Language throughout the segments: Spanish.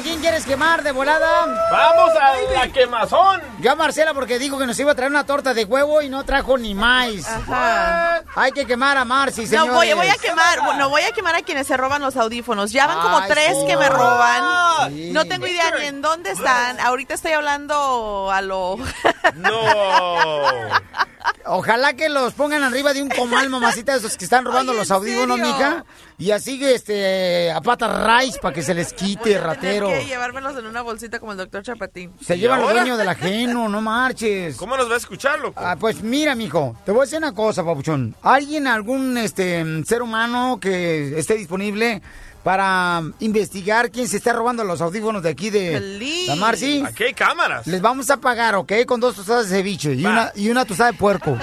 ¿A quién quieres quemar de volada? ¡Vamos a la quemazón! Yo a Marcela porque dijo que nos iba a traer una torta de huevo y no trajo ni maíz. Ajá. Hay que quemar a Marcy, señores. No voy, voy a quemar, no voy a quemar a quienes se roban los audífonos. Ya van como Ay, tres sí. que me roban. Sí. No tengo idea ni en dónde están. Ahorita estoy hablando a lo. ¡No! Ojalá que los pongan arriba de un comal, mamacita, esos que están robando Ay, ¿en los audífonos, serio? mija. Y así, este, a pata raíz para que se les quite, ratero. Tener que llevármelos en una bolsita como el doctor Chapatín. Se llevan los ahora? dueños del ajeno, no marches. ¿Cómo nos va a escuchar, loco? Ah, pues mira, mijo, te voy a decir una cosa, papuchón. ¿Alguien, algún este ser humano que esté disponible para investigar quién se está robando los audífonos de aquí de Feliz. la Marcy? Aquí hay cámaras. Les vamos a pagar, ¿ok? Con dos tostadas de ceviche y Va. una, y una tostada de puerco.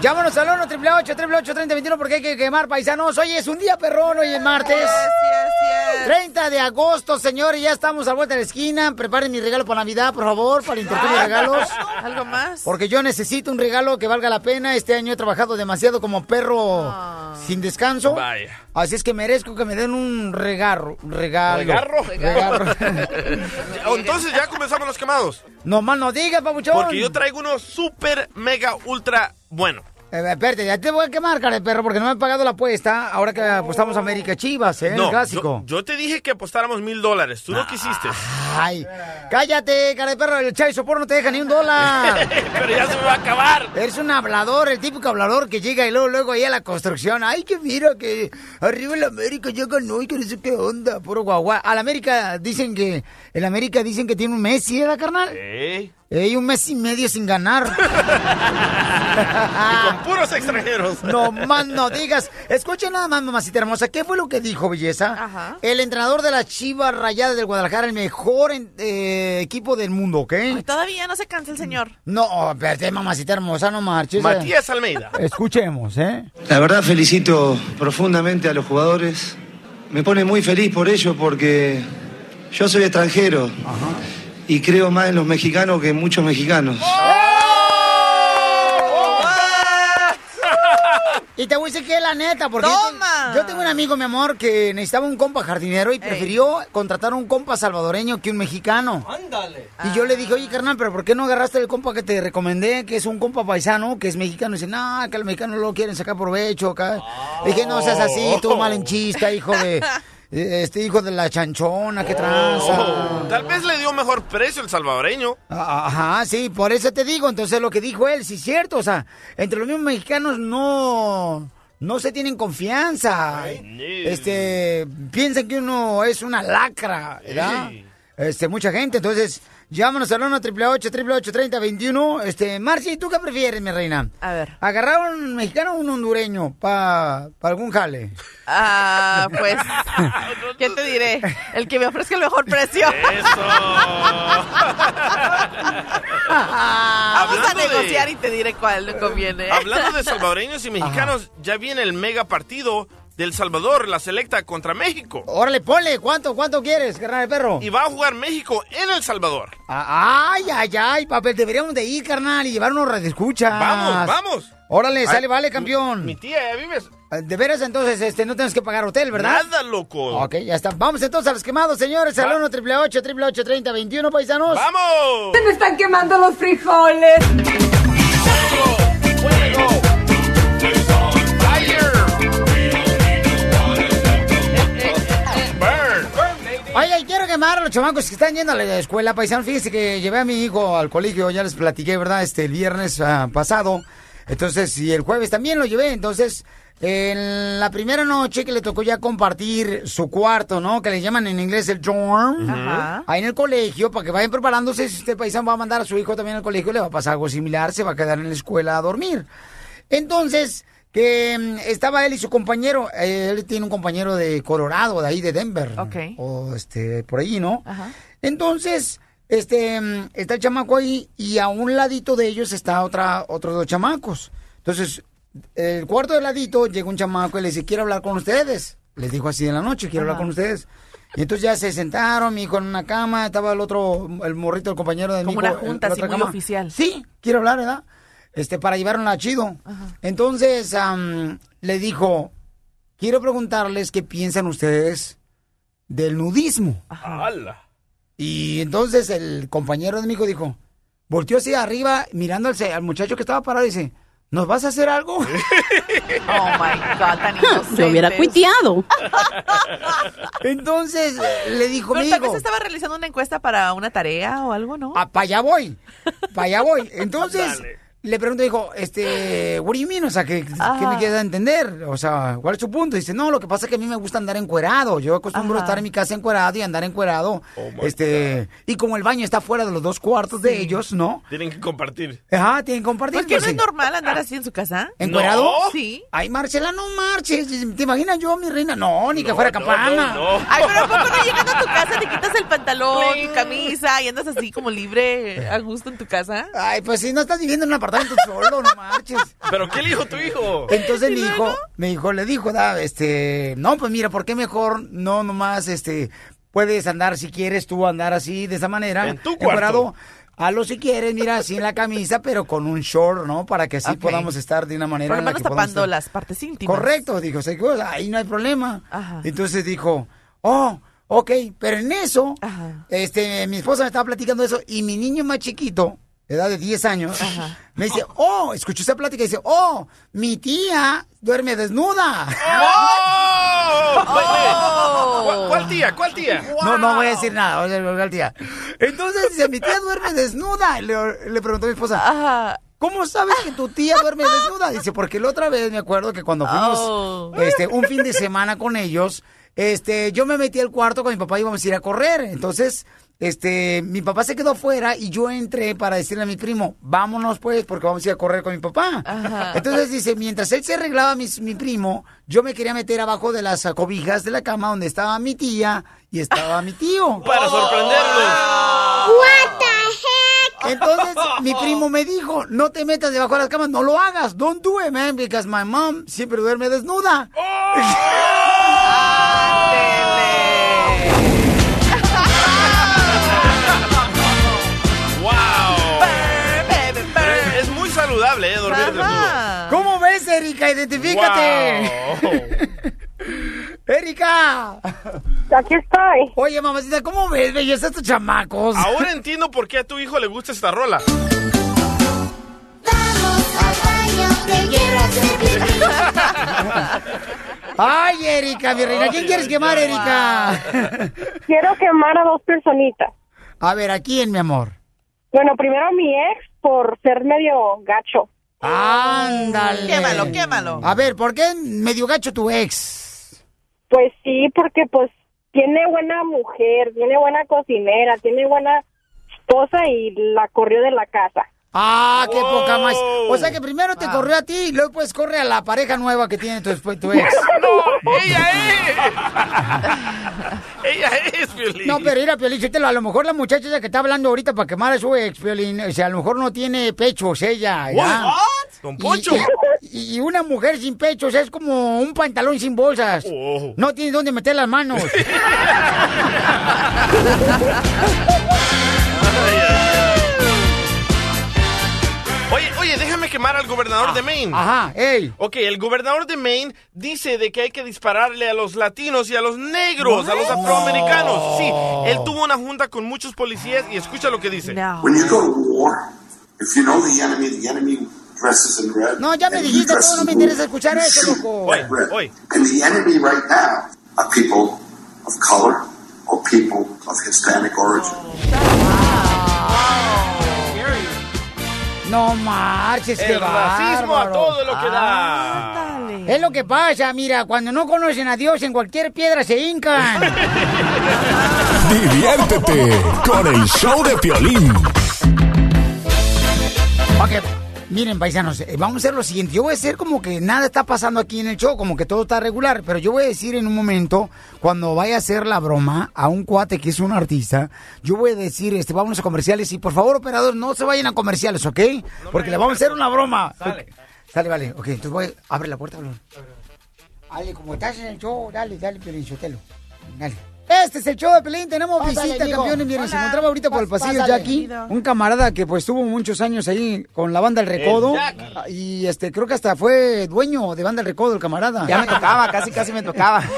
Llámanos al 1 888 888 3021 porque hay que quemar paisanos. Oye, es un día perrón, hoy es martes. Yes, yes, yes. 30 de agosto, señores, ya estamos a vuelta de la esquina. Preparen mi regalo para Navidad, por favor, para intercambio de regalos. ¿Algo más? Porque yo necesito un regalo que valga la pena. Este año he trabajado demasiado como perro Ah. sin descanso. Vaya. Así es que merezco que me den un regalo. Regalo. ¿Regarro? Regarro. Entonces ya comenzamos los quemados. no más no digas, papuchón. Porque yo traigo uno super, mega, ultra bueno. Eh, espérate, ya te voy a quemar, cara de perro, porque no me han pagado la apuesta. Ahora que apostamos a América Chivas, ¿eh? no, el clásico. Yo, yo te dije que apostáramos mil dólares. Tú no quisiste. Ay, cállate, cara de perro. El Chai Sopor no te deja ni un dólar. Pero ya se me va a acabar. Eres un hablador, el típico hablador que llega y luego, luego ahí a la construcción. Ay, que mira que arriba el América ya ganó y que no sé qué onda, puro guagua. Al América dicen que, el América dicen que tiene un mes, ¿sí, ¿verdad, carnal? Ey, Ey, un mes y medio sin ganar. con puros extranjeros. No más no digas. Escucha nada más, mamacita hermosa. ¿Qué fue lo que dijo, belleza? Ajá. El entrenador de las Chivas Rayadas del Guadalajara, el mejor en- eh, equipo del mundo, ¿ok? Ay, Todavía no se cansa el señor. No, espérate, mamacita hermosa, no marches. Matías Almeida. Escuchemos, ¿eh? La verdad felicito profundamente a los jugadores. Me pone muy feliz por ello porque yo soy extranjero y creo más en los mexicanos que en muchos mexicanos. Y te voy a decir que es la neta, porque yo ¡Toma! te- yo tengo un amigo, mi amor, que necesitaba un compa jardinero y prefirió contratar a un compa salvadoreño que un mexicano. Ándale. Y yo le dije, oye, carnal, pero ¿por qué no agarraste el compa que te recomendé, que es un compa paisano, que es mexicano? Y dice, no, que los mexicanos lo quieren sacar provecho acá. Le dije, no seas así, tú malenchista, hijo de... Este hijo de la chanchona, qué tranza. Oh, tal vez le dio mejor precio el salvadoreño. Ah, Ajá, sí, por eso te digo. Entonces lo que dijo él, sí es cierto. O sea, entre los mismos mexicanos no, no se tienen confianza. Este, piensan que uno es una lacra, ¿verdad? Este, mucha gente, entonces, llámanos al 1 888 3021 Este, Marci, ¿tú qué prefieres, mi reina? A ver. ¿Agarrar a un mexicano o un hondureño para algún jale? Ah, pues, ¿qué te diré? El que me ofrezca el mejor precio. Vamos a de- negociar y te diré cuál le conviene. Hablando de salvadoreños y mexicanos, ya viene el mega partido del Salvador, la selecta contra México. Órale, ponle, ¿cuánto, cuánto quieres, carnal de perro? Y va a jugar México en El Salvador. Ah, Ay, ay, ay, papel, deberíamos de ir, carnal, y llevar unos radioescuchas. Vamos, vamos. Órale, Ay, sale, vale, campeón. Mi tía, ¿ya vives? De veras, entonces, este, no tienes que pagar hotel, ¿verdad? Nada, loco. Ok, ya está. Vamos entonces a los quemados, señores. Al 1 888 888 3021 paisanos. ¡Vamos! Se me están quemando los frijoles. Oye, y quemar a los chamacos que están yendo a la escuela, paisano. Fíjese que llevé a mi hijo al colegio, ya les platiqué, ¿verdad? Este, el viernes ah, pasado. Entonces, y el jueves también lo llevé. Entonces, en la primera noche que le tocó ya compartir su cuarto, ¿no? Que le llaman en inglés el dorm. Ajá. Ahí en el colegio, para que vayan preparándose. Si usted paisano va a mandar a su hijo también al colegio, le va a pasar algo similar, se va a quedar en la escuela a dormir. Entonces, que mm, estaba él y su compañero, eh, él tiene un compañero de Colorado, de ahí de Denver. Ok. O este, por ahí, ¿no? Ajá. Entonces, este, mm, está el chamaco ahí y a un ladito de ellos está otra, otros dos chamacos. Entonces, el cuarto de ladito llega un chamaco y le dice, quiero hablar con ustedes. Les dijo así en la noche, quiero hablar con ustedes. Y entonces ya se sentaron, mi hijo en una cama, estaba el otro, el morrito, el compañero de mi Como una junta así muy oficial. Sí, quiero hablar, ¿verdad? Este, para llevarla chido. Entonces, le dijo, quiero preguntarles qué piensan ustedes del nudismo. Y entonces el compañero de mi hijo dijo, volteó hacia arriba mirando al, se- al muchacho que estaba parado y dice, ¿nos vas a hacer algo? Oh my God, tan inocentes. Yo hubiera cuiteado. Entonces le dijo, Pero mi tal vez hijo, estaba realizando una encuesta para una tarea o algo, ¿no? para allá voy, para allá voy. Entonces Dale. Le pregunto, dijo, este, what do you mean? O sea, ¿qué, me queda entender? O sea, ¿cuál es su punto? Dice, no, lo que pasa es que a mí me gusta andar encuerado. Yo acostumbro a estar en mi casa encuerado y andar encuerado. Oh, este, y como el baño está fuera de los dos cuartos de ellos, ¿no? Tienen que compartir. Ajá, tienen que compartir. ¿Por qué no es normal andar así en su casa? ¿Encuerado? No. Sí. Ay, Marcela, no marches. ¿Te imaginas yo, mi reina? No, ni que fuera No, campana. no, no. Ay, pero ¿a poco no llegando a tu casa te quitas el pantalón, tu camisa y andas así como libre, a gusto en tu casa? Ay, pues si no estás viviendo en un apartamento solo, no marches. ¿Pero qué le dijo tu hijo? Entonces mi hijo, mi hijo le dijo, da, este, no, pues mira, ¿por qué mejor no nomás, este, puedes andar si quieres tú andar así, de esa manera? En tu cuarto. Hazlo si quieres, mira, así en la camisa, pero con un short, ¿no? Para que así podamos estar de una manera Por lo en la que tapando estar- las partes íntimas. Correcto, dijo, "Sí, pues, ahí no hay problema. Ajá. Entonces dijo, oh, ok, pero en eso, Ajá. este, mi esposa me estaba platicando eso y mi niño más chiquito, edad de 10 años, Ajá. me dice, oh, escuchó esa plática y dice, oh, mi tía duerme desnuda. ¡Oh! Oh. ¿Cuál, cuál tía? ¿Cuál tía? No, no voy a decir nada, voy a decir al tía. Entonces dice, mi tía duerme desnuda. Le, le preguntó a mi esposa, Ajá. ¿Cómo sabes que tu tía duerme desnuda? Dice, porque la otra vez me acuerdo que cuando fuimos Oh. este, un fin de semana con ellos, este, yo me metí al cuarto con mi papá y íbamos a ir a correr. Entonces, este, mi papá se quedó afuera y yo entré para decirle a mi primo, vámonos pues, porque vamos a ir a correr con mi papá. Ajá. Entonces dice, mientras él se arreglaba mi, mi primo, yo me quería meter abajo de las cobijas de la cama donde estaba mi tía y estaba mi tío. Para sorprenderlos. Entonces, mi primo me dijo, no te metas debajo de las camas, no lo hagas, don't do it, man, because my mom siempre duerme desnuda. ¡Wow! Erika? Identifícate. Wow. Erika. Aquí estoy. Oye, mamacita, ¿cómo ves, belleza, estos chamacos? Ahora entiendo por qué a tu hijo le gusta esta rola. Ay, Erika, mi reina, ¿quién quieres quemar, Erika? Quiero quemar a dos personitas. A ver, ¿a quién, mi amor? Bueno, primero a mi ex por ser medio gacho. Ándale. Quémalo, quémalo. A ver, ¿por qué medio gacho tu ex? Pues sí, porque pues tiene buena mujer, tiene buena cocinera, tiene buena esposa y la corrió de la casa. Ah, qué poca más. O sea que primero Ah. te corrió a ti y luego pues corre a la pareja nueva que tiene tu, tu ex. ¡No! ¡Ella es! ¡Ella es, Piolín! No, pero mira, Piolín, a lo mejor la muchacha esa que está hablando ahorita para quemar a su ex, Piolín, o sea, a lo mejor no tiene pechos ella, ¿ya? What? Don Poncho. Y, y- y una mujer sin pechos es como un pantalón sin bolsas. Oh. No tiene dónde meter las manos. Oye, quemar al gobernador de Maine. Ajá, ey. Ok, el gobernador de Maine dice de que hay que dispararle a los latinos y a los negros, a los afroamericanos. Sí, él tuvo una junta con muchos policías y escucha lo que dice. No. When you go to war, if you know the enemy, the enemy dresses in red. No, ya me dijiste, todo no me interesa escuchar eso, loco. Red. oye. And the enemy right now are people of color or people of Hispanic origin. No marches, qué El racismo a todo lo que da. Es lo que pasa, mira, cuando no conocen a Dios en cualquier piedra se hincan. Diviértete con el show de Piolín. Ok, miren, paisanos, eh, vamos a hacer lo siguiente. Yo voy a hacer como que nada está pasando aquí en el show, como que todo está regular, pero yo voy a decir en un momento, cuando vaya a hacer la broma a un cuate que es un artista, yo voy a decir, este, vámonos a comerciales y por favor, operador, no se vayan a comerciales, ¿ok? Porque le vamos a hacer una broma. Sale. Sale, vale. Ok, entonces voy, abre la puerta. Dale, como estás en el show, dale, dale, Pelín, Sotelo. Dale. Este es el show de Pelín, tenemos Pásale, visita, mijo. campeones. Miren, se Hola. encontraba ahorita por el Pas- pasillo pásale. Jackie, un camarada que pues tuvo muchos años ahí con la banda El Recodo. El Jack. Y este, creo que hasta fue dueño de banda El Recodo, el camarada. Ya me tocaba, casi casi me tocaba.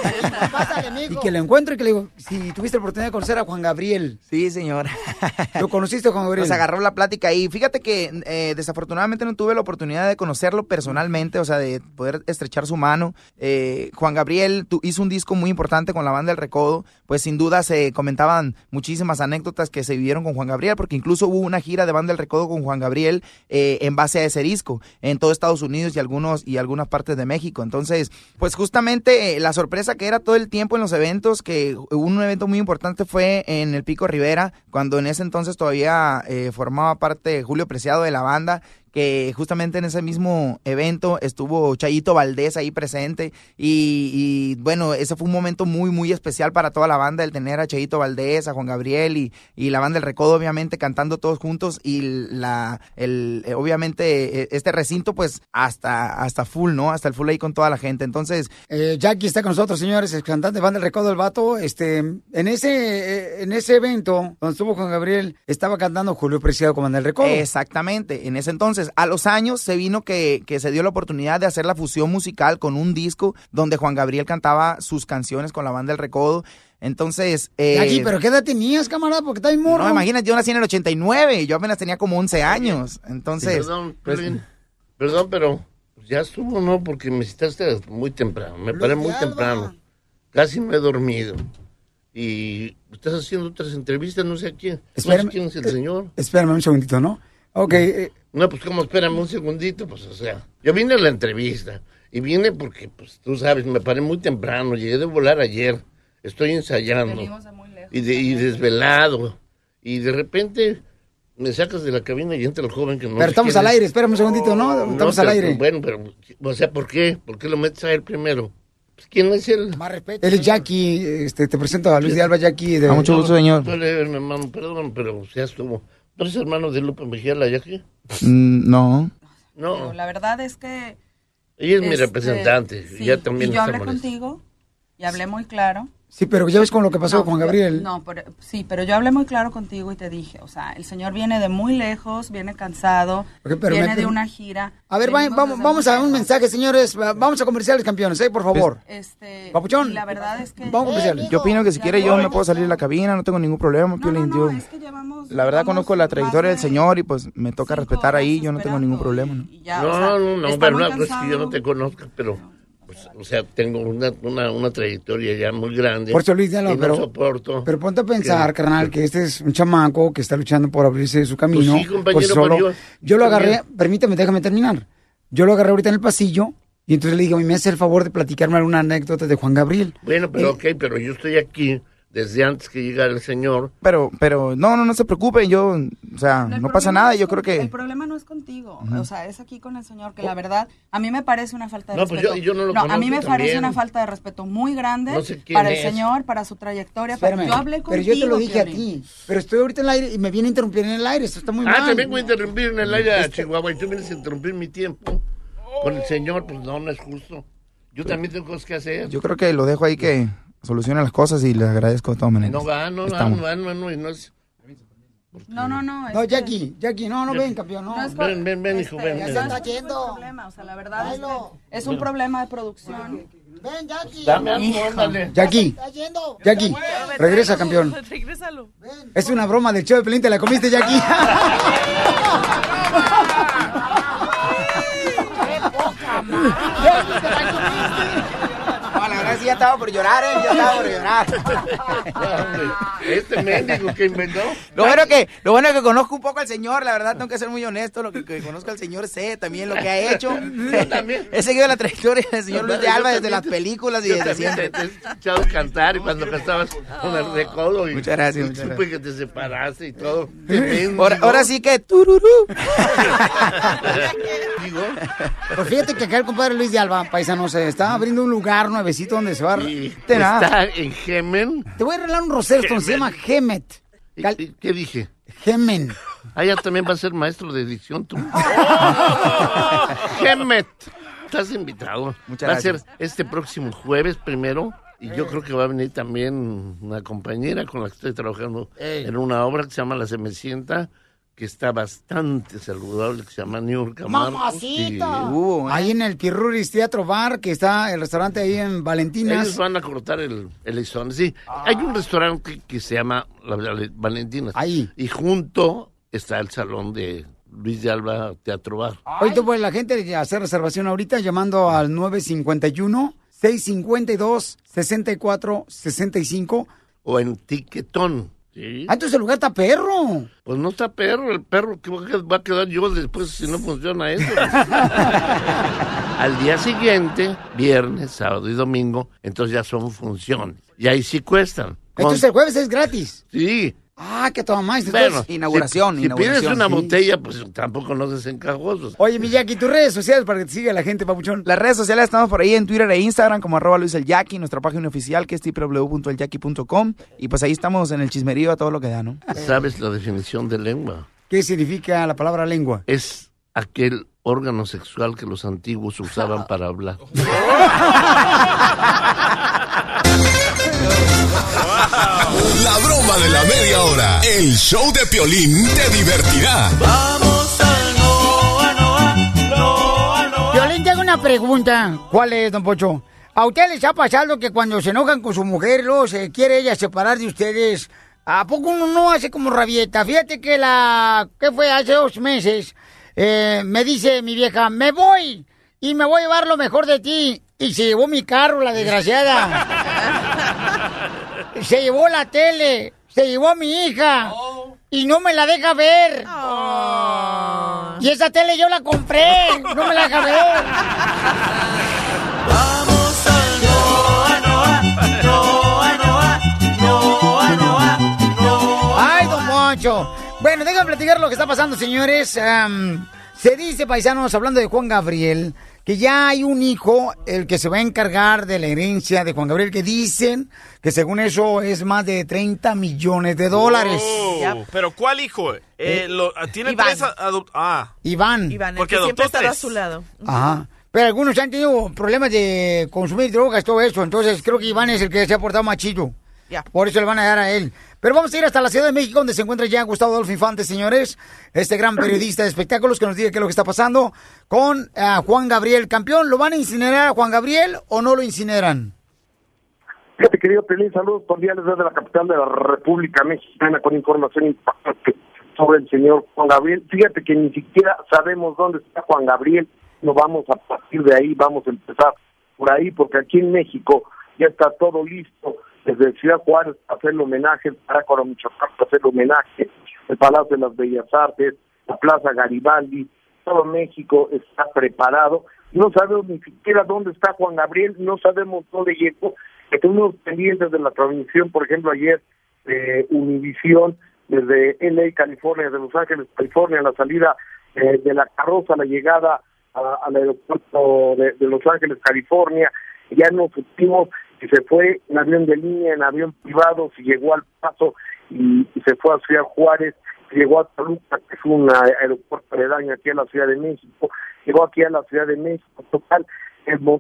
Y que lo encuentro y que le digo, si tuviste la oportunidad de conocer a Juan Gabriel. Sí, señor. ¿Lo conociste, Juan Gabriel? Nos agarró la plática y fíjate que eh, desafortunadamente no tuve la oportunidad de conocerlo personalmente, o sea, de poder estrechar su mano. Eh, Juan Gabriel hizo un disco muy importante con la banda El Recodo, pues sin duda se comentaban muchísimas anécdotas que se vivieron con Juan Gabriel, porque incluso hubo una gira de banda El Recodo con Juan Gabriel eh, en base a ese disco, en todo Estados Unidos y algunos y algunas partes de México. Entonces, pues justamente eh, la sorpresa que era todo el tiempo en los eventos, que un evento muy importante fue en el Pico Rivera, cuando en ese entonces todavía eh, formaba parte Julio Preciado de la banda, que justamente en ese mismo evento estuvo Chayito Valdés ahí presente y, y, bueno, ese fue un momento muy, muy especial para toda la banda el tener a Chayito Valdés, a Juan Gabriel y, y la banda El Recodo obviamente cantando todos juntos y la, el, eh, obviamente eh, este recinto pues hasta, hasta full, ¿no? Hasta el full ahí con toda la gente. Entonces, Eh, Jackie está con nosotros, señores, el cantante de banda El Recodo del Vato. Este, en ese, eh, en ese evento donde estuvo Juan Gabriel, estaba cantando Julio Preciado con banda El Recodo. Exactamente, en ese entonces, a los años se vino que, que se dio la oportunidad de hacer la fusión musical con un disco donde Juan Gabriel cantaba sus canciones con la banda El Recodo. Entonces, eh, Jackie, ¿pero qué edad tenías, camarada? Porque está morro. no, imagínate, yo nací en el 89, yo apenas tenía como 11 años. Entonces, perdón, pues, Piolín, perdón, pero ya estuvo, ¿no? Porque me citaste muy temprano. Me paré muy temprano. Casi me he dormido. Y estás haciendo otras entrevistas, no sé a quién. No sé quién es el señor. Espérame un segundito, ¿no? Ok, eh, No, pues como, espérame un segundito, pues o sea, yo vine a la entrevista y vine porque, pues tú sabes, me paré muy temprano, llegué de volar ayer, estoy ensayando y, de- y desvelado y de repente me sacas de la cabina y entra el joven que no pero sé estamos al es. aire, espérame un segundito, ¿no? No, Estamos al aire. Bueno, pero, o sea, ¿por qué? ¿Por qué lo metes a él primero? Pues, ¿Quién es él? Más respeto. Él es Jackie, este, te presento a Luis de Alba Jackie. De... A mucho gusto, señor. Hermano, perdón, pero ya estuvo. ¿Tú eres hermano de Lupe Mejía la Jackie? mm, no. No, Pero la verdad es que... ella es mi este, representante. sí, ya también y yo hablé molesta. contigo y hablé muy claro. Sí, pero ya ves con lo que pasó No, con Juan yo- Gabriel. No, pero, sí, pero yo hablé muy claro contigo y te dije, o sea, el señor viene de muy lejos, viene cansado, Ok, pero viene me- de una gira. A ver, va- vamos, vamos a un lejos. mensaje, señores. Va- Vamos a comerciales, campeones, ¿eh? Por favor. Este, Papuchón. la verdad es que... Vamos a comerciales. Yo opino que si quiere yo me puedo salir de la cabina, no tengo ningún problema, No, no, no, yo- es que La verdad conozco la trayectoria del de señor y pues me toca respetar ahí, yo no tengo ningún problema. ¿no? y- y ya, no, o sea, no, no, está pero no, pues que yo no te conozco, pero pues pues, o sea, tengo una, una, una trayectoria ya muy grande. Por eso, Luis de Alba, y no pero, soporto. pero ponte a pensar, que- carnal, que este es un chamaco que está luchando por abrirse su camino. Pues sí, compañero, por solo. yo- yo lo agarré, también. permítame, déjame terminar. Yo lo agarré ahorita en el pasillo y entonces le digo, ¿me hace el favor de platicarme alguna anécdota de Juan Gabriel? Bueno, pero ok, pero yo estoy aquí desde antes que llegara el señor. Pero, pero, no, no, no se preocupen, yo, o sea, El no pasa nada, yo con- creo que... El problema no es contigo, Ujú. o sea, es aquí con el señor, que la verdad, a mí me parece una falta de No, pues respeto. yo- yo no lo a mí me conozco parece también. una falta de respeto muy grande No sé para el es. señor, para su trayectoria. Espérame, yo hablé pero contigo, yo te lo dije a Piolín. ti. Pero estoy ahorita en el aire y me viene a interrumpir en el aire. Esto está muy mal. Ah, te vengo a interrumpir en el aire a Este- Chihuahua y tú vienes a interrumpir mi tiempo con el señor, pues no, no es justo. Yo también tengo cosas que hacer. Yo creo que lo dejo ahí que solucione las cosas y le agradezco de todas maneras. No va, no va, Estamos. no va, no, no, y no es... No, no, no. No, es que- Jackie, Jackie, no, no ven, campeón, no. No es por- Ven, ven, ven, hijo, ven, este, ven. no es por el problema, o sea, la verdad es, que es un problema de producción. Ven, Jackie. Dame algo, Hijo. ándale. Jackie, Jackie, regresa, campeón. Regrésalo. Es una broma del show de Pelín, te la comiste, Jackie. Verdad sí ya estaba por llorar, ¿eh? Ya estaba por llorar. Este médico que inventó. Lo bueno que, lo bueno que conozco un poco al señor, la verdad tengo que ser muy honesto, lo que, que conozco al señor sé también lo que ha hecho. Yo también. He seguido la trayectoria del señor Luis de Alba desde las películas y desde siempre. Te, te he escuchado cantar y cuando cantabas con el recodo y, Muchas gracias, y muchas supe gracias. que te separaste y todo. Ahora, ahora sí que tururú. Digo, Pues fíjate que acá el compadre Luis de Alba, paisano, se está abriendo un lugar nuevecito donde se va a... Está en Gemen. Te voy a regalar un rosero, se llama Gemet. ¿Y- y ¿Qué dije? Gemen. Ah, ya también va a ser maestro de dicción tú. Gemet. Estás invitado. Muchas va gracias. a ser este próximo jueves primero. Y yo creo que va a venir también una compañera con la que estoy trabajando Ey. en una obra que se llama La Semecienta, que está bastante saludable, que se llama Niurka Marcos. ¡Mamacita! Sí. Uh, Ahí en el Pirruris Teatro Bar, que está el restaurante ahí en Valentinas. Ellos van a cortar el, el listón. Sí, hay un restaurante que, que se llama La Val- Valentinas. Ahí. Y junto está el salón de Luis de Alba Teatro Bar. Hoy te puede la gente hacer reservación ahorita llamando al 951-652-6465. O en Tiquetón. ¿Sí? Ah, entonces el lugar está perro. Pues no está perro, el perro que va a quedar yo después si no funciona eso. Al día siguiente, viernes, sábado y domingo, entonces ya son funciones. Y ahí sí cuestan. Con- Entonces el jueves es gratis. Sí. Ah, que toma más. Bueno, Inauguración, si, si pides una sí. botella, pues tampoco nos desencajosos. Oye, mi Jackie, tus redes sociales para que te siga la gente, papuchón. Las redes sociales estamos por ahí en Twitter e Instagram como arroba Luis el Jackie, nuestra página oficial que es www.eljackie.com y pues ahí estamos en el chismerío a todo lo que da, ¿no? ¿Sabes la definición de lengua? ¿Qué significa la palabra lengua? Es aquel órgano sexual que los antiguos usaban para hablar. La broma de la media hora. El show de Piolín te divertirá. Vamos al Noa, Noa, Noa, Noa. Violín, te hago una pregunta. ¿Cuál es, don Pocho? ¿A ustedes les ha pasado que cuando se enojan con su mujer, luego se quiere ella separar de ustedes? ¿A poco uno no hace como rabieta? Fíjate que la... ¿Qué fue? Hace dos meses. eh, me dice mi vieja, me voy y me voy a llevar lo mejor de ti. Y se llevó mi carro, la desgraciada. se llevó la tele. Se llevó a mi hija. Y no me la deja ver. Y esa tele yo la compré. No me la deja ver. Vamos al Noa, Noa, Noa, Noa, Noa, Noa, Noa. Ay, don Moncho. Bueno, déjenme platicar lo que está pasando, señores. Am, se dice, paisanos, hablando de Juan Gabriel, que ya hay un hijo, el que se va a encargar de la herencia de Juan Gabriel, que dicen que según eso es más de 30 millones de dólares. Oh, Pero ¿cuál hijo? Eh, lo- ¿Tiene Iván. tres Ah. Iván. Iván, el Porque que siempre estará a tres. su lado. Ajá. Pero algunos han tenido problemas de consumir drogas, todo eso. Entonces creo que Iván es el que se ha portado más chido. Ya. Por eso le van a dar a él. Pero vamos a ir hasta la Ciudad de México, donde se encuentra ya Gustavo Adolfo Infante, señores. Este gran periodista de espectáculos que nos diga qué es lo que está pasando con ah, Juan Gabriel. Campeón, ¿lo van a incinerar a Juan Gabriel o no lo incineran? Fíjate, querido Pelín, saludos cordiales desde la capital de la República Mexicana con información importante sobre el señor Juan Gabriel. Fíjate que ni siquiera sabemos dónde está Juan Gabriel. No vamos a partir de ahí, vamos a empezar por ahí, porque aquí en México ya está todo listo, desde Ciudad Juárez hacer el homenaje, el Parácuaro Michoacán hacer el homenaje, el Palacio de las Bellas Artes, la Plaza Garibaldi, todo México está preparado. No sabemos ni siquiera dónde está Juan Gabriel, no sabemos dónde llegó. Estuvimos pendientes de la transmisión, por ejemplo, ayer de Univisión, desde LA, California, de Los Ángeles, California, la salida eh, de la carroza, la llegada al aeropuerto de, de Los Ángeles, California. Ya nos supimos si se fue en avión de línea, en avión privado, si llegó al paso y, se fue a Ciudad Juárez, si llegó a Toluca, que es un aeropuerto aledaño aquí a la Ciudad de México, llegó aquí a la Ciudad de México, total,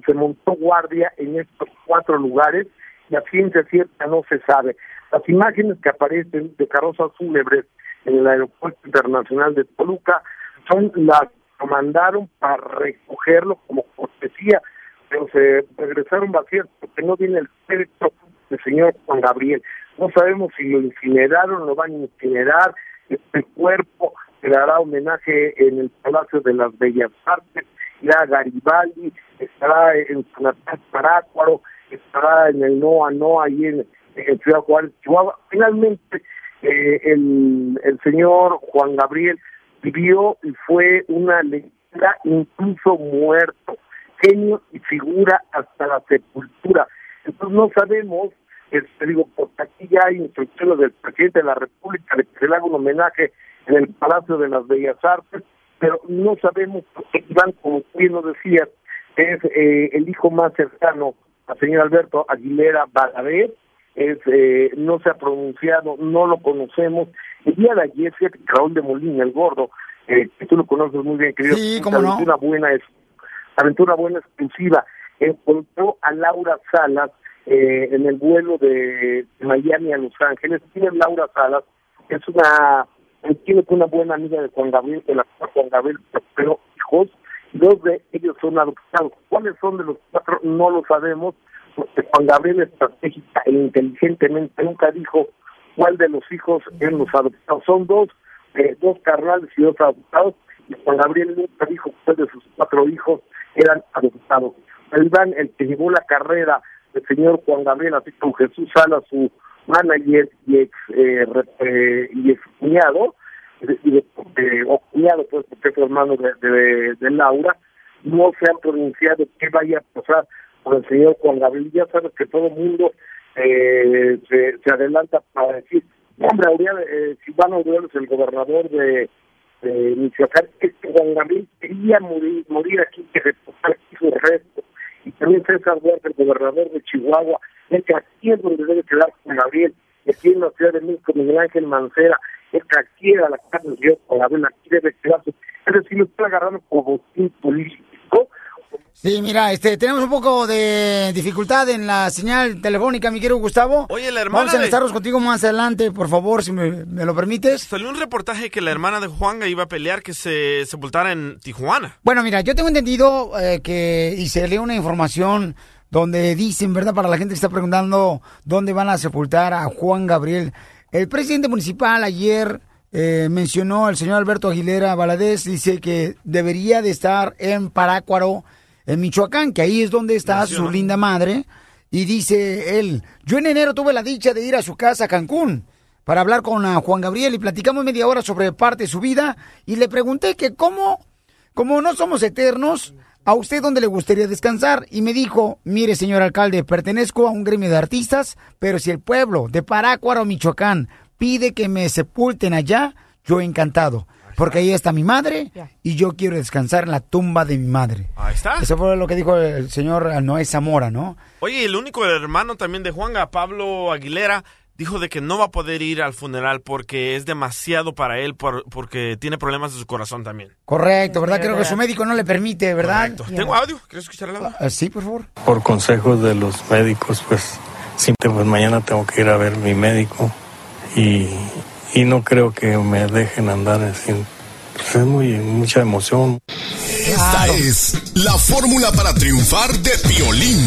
se montó guardia en estos cuatro lugares y a ciencia cierta no se sabe. Las imágenes que aparecen de carrozas fúnebres en el aeropuerto internacional de Toluca son las que mandaron para recogerlo como cortesía, pero se regresaron vacías porque no viene el crédito del señor Juan Gabriel. No sabemos si lo incineraron, lo van a incinerar, este cuerpo se le hará homenaje en el Palacio de las Bellas Artes, irá a Garibaldi, estará en San Natal Parácuaro, estará en el Noa Noa ahí en, en Ciudad Juárez, Chihuahua. Finalmente, eh, el, el señor Juan Gabriel vivió y fue una leyenda, incluso muerto, genio y figura hasta la sepultura. Entonces no sabemos, este, digo, porque aquí ya hay instrucciones del presidente de la República de que se le haga un homenaje en el Palacio de las Bellas Artes, pero no sabemos por qué Iván, como tú bien lo decías, es eh, el hijo más cercano al señor Alberto Aguilera Balaguer, es, eh, no se ha pronunciado, no lo conocemos. El día de ayer, fíjate Raúl de Molina, el gordo, eh, que tú lo conoces muy bien, querido, Sí, cómo no. una buena es aventura buena exclusiva, encontró a Laura Salas eh, en el vuelo de Miami a Los Ángeles. ¿Quién es Laura Salas? Es una, que una buena amiga de Juan Gabriel, de la Juan Gabriel prosperó hijos, dos de ellos son adoptados. ¿Cuáles son de los cuatro? No lo sabemos, porque Juan Gabriel estratégica e inteligentemente nunca dijo cuál de los hijos eran los adoptados. Son dos, eh, dos carnales y dos adoptados, y Juan Gabriel nunca dijo cuál de sus cuatro hijos eran adoptados. El Iván, el que llevó la carrera del señor Juan Gabriel, así como Jesús Sala, su manager y ex, eh, eh, y ex cuñado, y de- o cuñado, pues, porque es hermano de, de, Laura, no se han pronunciado qué vaya a pasar con el señor Juan Gabriel. Ya sabes que todo el mundo eh, se, adelanta para decir, hombre, Aureal, eh, Silvano Aureal es el gobernador de, de Michoacán, que Juan Gabriel quería morir, morir aquí, que reposar aquí sus restos. Y también César Duarte, el gobernador de Chihuahua, es que aquí es donde debe quedar Juan Gabriel, y aquí en la Ciudad de México, Miguel Ángel Mancera, es que aquí era la casa de Dios, Juan Gabriel, aquí debe quedarse. Es decir, lo estoy agarrando como botín político, Sí, mira, este, tenemos un poco de dificultad en la señal telefónica, mi querido Gustavo. Oye, la hermana Vamos a de- enlazarnos contigo más adelante, por favor, si me, me lo permites. Salió un reportaje que la hermana de Juanga iba a pelear que se sepultara en Tijuana. Bueno, mira, yo tengo entendido eh, que, y se lee una información donde dicen, ¿verdad? Para la gente que está preguntando dónde van a sepultar a Juan Gabriel. El presidente municipal ayer eh, mencionó al señor Alberto Aguilera Valadez, dice que debería de estar en Parácuaro, en Michoacán, que ahí es donde está su linda madre. Y dice él, yo en enero tuve la dicha de ir a su casa a Cancún para hablar con ah, Juan Gabriel y platicamos media hora sobre parte de su vida y le pregunté que cómo como no somos eternos, ¿a usted dónde le gustaría descansar? Y me dijo, mire, señor alcalde, pertenezco a un gremio de artistas, pero si el pueblo de Parácuaro, Michoacán, pide que me sepulten allá, yo encantado. Porque ahí está mi madre y yo quiero descansar en la tumba de mi madre. Ahí está. Eso fue lo que dijo el señor Noé Zamora, ¿no? Oye, el único hermano también de Juanga, Pablo Aguilera, dijo de que no va a poder ir al funeral porque es demasiado para él, por- porque tiene problemas de su corazón también. Correcto, ¿verdad? Creo que su médico no le permite, ¿verdad? ¿Tengo audio? ¿Quieres escuchar el audio? Ah, sí, por favor. por consejos de los médicos, pues siempre pues mañana tengo que ir a ver mi médico y, y no creo que me dejen andar así. Pues es muy mucha emoción. Esta es la fórmula para triunfar de Piolín.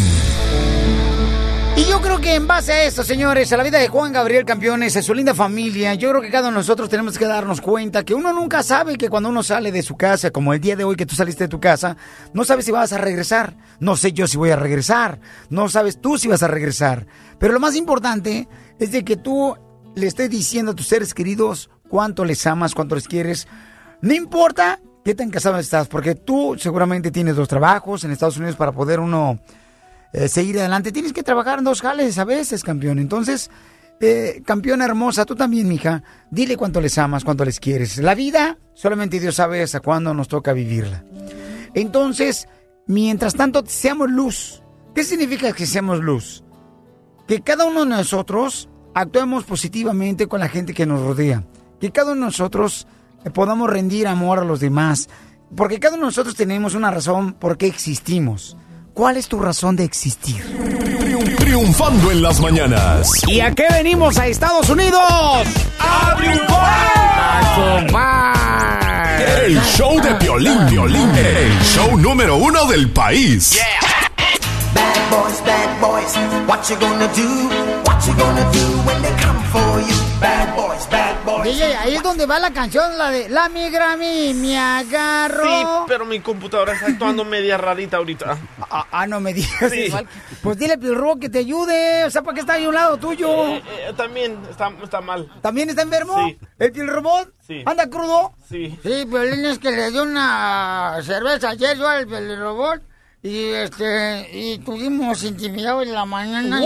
Y yo creo que en base a eso, señores, a la vida de Juan Gabriel Campeones, a su linda familia, yo creo que cada uno de nosotros tenemos que darnos cuenta que uno nunca sabe que cuando uno sale de su casa, como el día de hoy que tú saliste de tu casa, no sabes si vas a regresar. No sé yo si voy a regresar. No sabes tú si vas a regresar. Pero lo más importante es de que tú le estés diciendo a tus seres queridos cuánto les amas, cuánto les quieres. No importa qué tan casado estás, porque tú seguramente tienes dos trabajos en Estados Unidos para poder uno eh, seguir adelante. Tienes que trabajar en dos jales a veces, campeón. Entonces, eh, campeona hermosa, tú también, mija, dile cuánto les amas, cuánto les quieres. La vida, solamente Dios sabe hasta cuándo nos toca vivirla. Entonces, mientras tanto, seamos luz. ¿Qué significa que seamos luz? Que cada uno de nosotros actuemos positivamente con la gente que nos rodea. Que cada uno de nosotros podamos rendir amor a los demás. Porque cada uno de nosotros tenemos una razón por qué existimos. ¿Cuál es tu razón de existir? Triunfando en las mañanas. ¿Y a qué venimos a Estados Unidos? ¡A triunfar! El show de Piolín, Piolín. El show número uno del país. Bad boys, bad boys, what you gonna do? DJ, ahí es donde va la canción, la de La migra a mí, me agarro. Sí, pero mi computadora está actuando media rarita ahorita. Ah, ah, no me digas. Sí. Pues dile, Pilro, que te ayude. O sea, ¿para qué está ahí a un lado tuyo? Eh, eh, también está, está mal. ¿También está enfermo? Sí. ¿El Pilrobot? Sí. ¿Anda crudo? Sí. Sí, Piolín es que le dio una cerveza ayer yo al Pilrobot. Y este, y tuvimos intimidad en la mañana.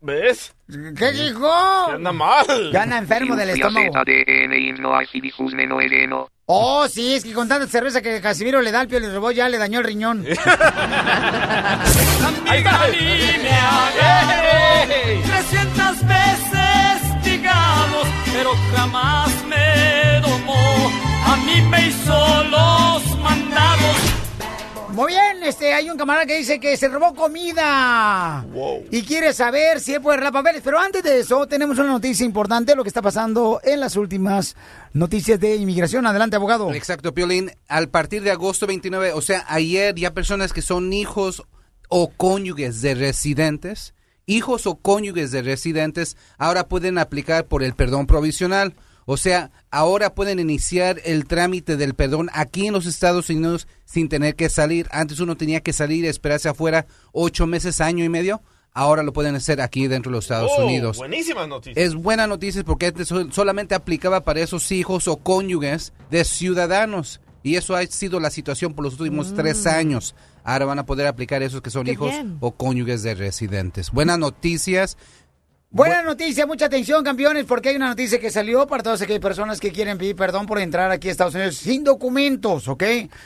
¿Ves? ¿Qué dijo? Que anda mal. Ya anda enfermo del estómago. Oh, sí, es que con tanta cerveza que Casimiro le da al Piolín Robot ya le dañó el riñón. Ahí está. 300 veces, digamos, pero jamás me mí me hizo los mandados. Muy bien, este, hay un camarada que dice que se robó comida. Y quiere saber si él puede arreglar papeles. Pero antes de eso, tenemos una noticia importante, lo que está pasando en las últimas noticias de inmigración. Adelante, abogado. Exacto, Piolín. Al partir de agosto 29, o sea, ayer ya personas que son hijos o cónyuges de residentes, hijos o cónyuges de residentes, ahora pueden aplicar por el perdón provisional. O sea, ahora pueden iniciar el trámite del perdón aquí en los Estados Unidos sin tener que salir. Antes uno tenía que salir y esperarse afuera ocho meses, año y medio. Ahora lo pueden hacer aquí dentro de los Estados Oh, Unidos. Buenísimas noticias. Es buena noticia porque antes sol- solamente aplicaba para esos hijos o cónyuges de ciudadanos. Y eso ha sido la situación por los últimos tres años. Ahora van a poder aplicar esos que son Qué hijos bien. o cónyuges de residentes. Buenas noticias. Buena noticia, mucha atención, campeones, porque hay una noticia que salió para todas aquellas personas que quieren pedir perdón por entrar aquí a Estados Unidos sin documentos, ¿ok?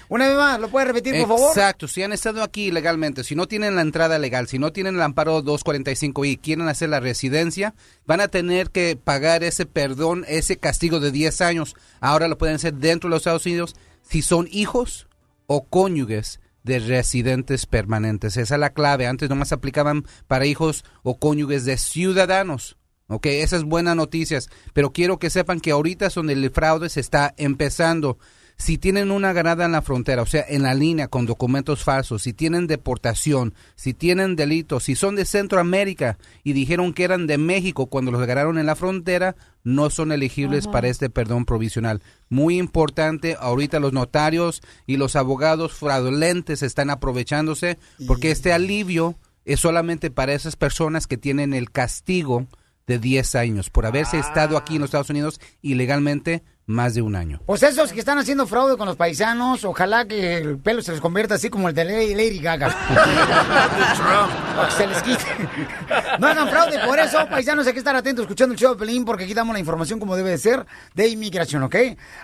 Una vez más, ¿lo puedes repetir, por favor? Exacto, si han estado aquí legalmente, si no tienen la entrada legal, si no tienen el amparo 245 y quieren hacer la residencia, van a tener que pagar ese perdón, ese castigo de 10 años. Ahora lo pueden hacer dentro de los Estados Unidos si son hijos o cónyuges de residentes permanentes. Esa es la clave. Antes nomás aplicaban para hijos o cónyuges de ciudadanos. Ok, esas buenas noticias. Pero quiero que sepan que ahorita es donde el fraude se está empezando. Si tienen una ganada en la frontera, o sea, en la línea con documentos falsos, si tienen deportación, si tienen delitos, si son de Centroamérica y dijeron que eran de México cuando los agarraron en la frontera, no son elegibles Ajá. para este perdón provisional. Muy importante, ahorita los notarios y los abogados fraudulentes están aprovechándose porque este alivio es solamente para esas personas que tienen el castigo de 10 años por haberse estado aquí en los Estados Unidos ilegalmente más de un año. Pues esos que están haciendo fraude con los paisanos, ojalá que el pelo se les convierta así como el de Lady Gaga. Que se les quite. No hagan fraude, por eso, paisanos, hay que estar atentos escuchando el show de Pelín porque aquí damos la información como debe de ser de inmigración, ¿ok?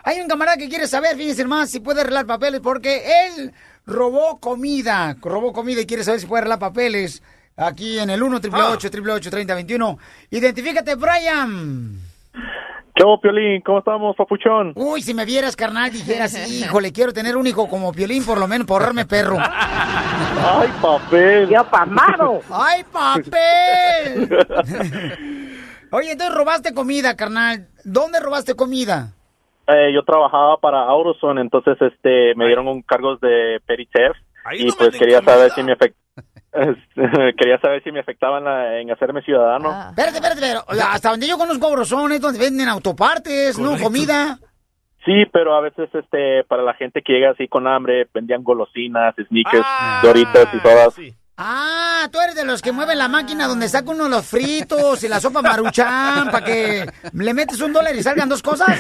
Hay un camarada que quiere saber, fíjense más, si puede arreglar papeles porque él robó comida, robó comida y quiere saber si puede arreglar papeles aquí en el 1 888 3021 Identifícate, Brian. ¿Qué hubo, Piolín? ¿Cómo estamos, papuchón? Uy, si me vieras, carnal, dijeras, híjole, quiero tener un hijo como Piolín, por lo menos, por ahorrarme perro. ¡Ay, papel! ¡Ya pasmado! ¡Ay, papel! Oye, entonces robaste comida, carnal. ¿Dónde robaste comida? eh, yo trabajaba para AutoZone, entonces este me dieron un cargos de petty theft y pues quería saber si me afect- quería saber si me afectaban la- en hacerme ciudadano. Espérate, espérate, pero hasta donde yo conozco es donde venden autopartes, no comida. Sí, pero a veces este para la gente que llega así con hambre vendían golosinas, sneakers, Ah, doritos y todas. Ah, tú eres de los que mueven la máquina donde saca uno los fritos y la sopa maruchan para que le metes un dólar y salgan dos cosas.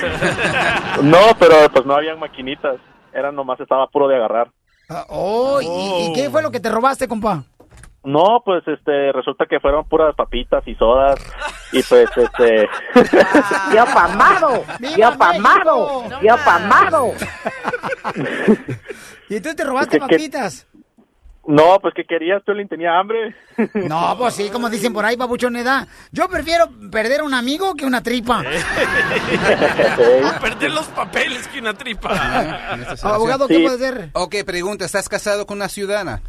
No, pero pues no habían maquinitas, era nomás estaba puro de agarrar. Oh, ¿y, y qué fue lo que te robaste, compa? No, pues este resulta que fueron puras papitas y sodas y pues este ¡Ya pamado! ¡Ya pamado! ¡Ya pamado! ¿Y tú te robaste ¿Qué- qué? papitas? No, pues que querías, Piolín, tenía hambre. No, pues sí, como dicen por ahí, babuchoneda. Yo prefiero perder a un amigo que una tripa. Perder los papeles que una tripa. Abogado, ¿qué puede ser? Ok, pregunta, ¿estás casado con una ciudadana?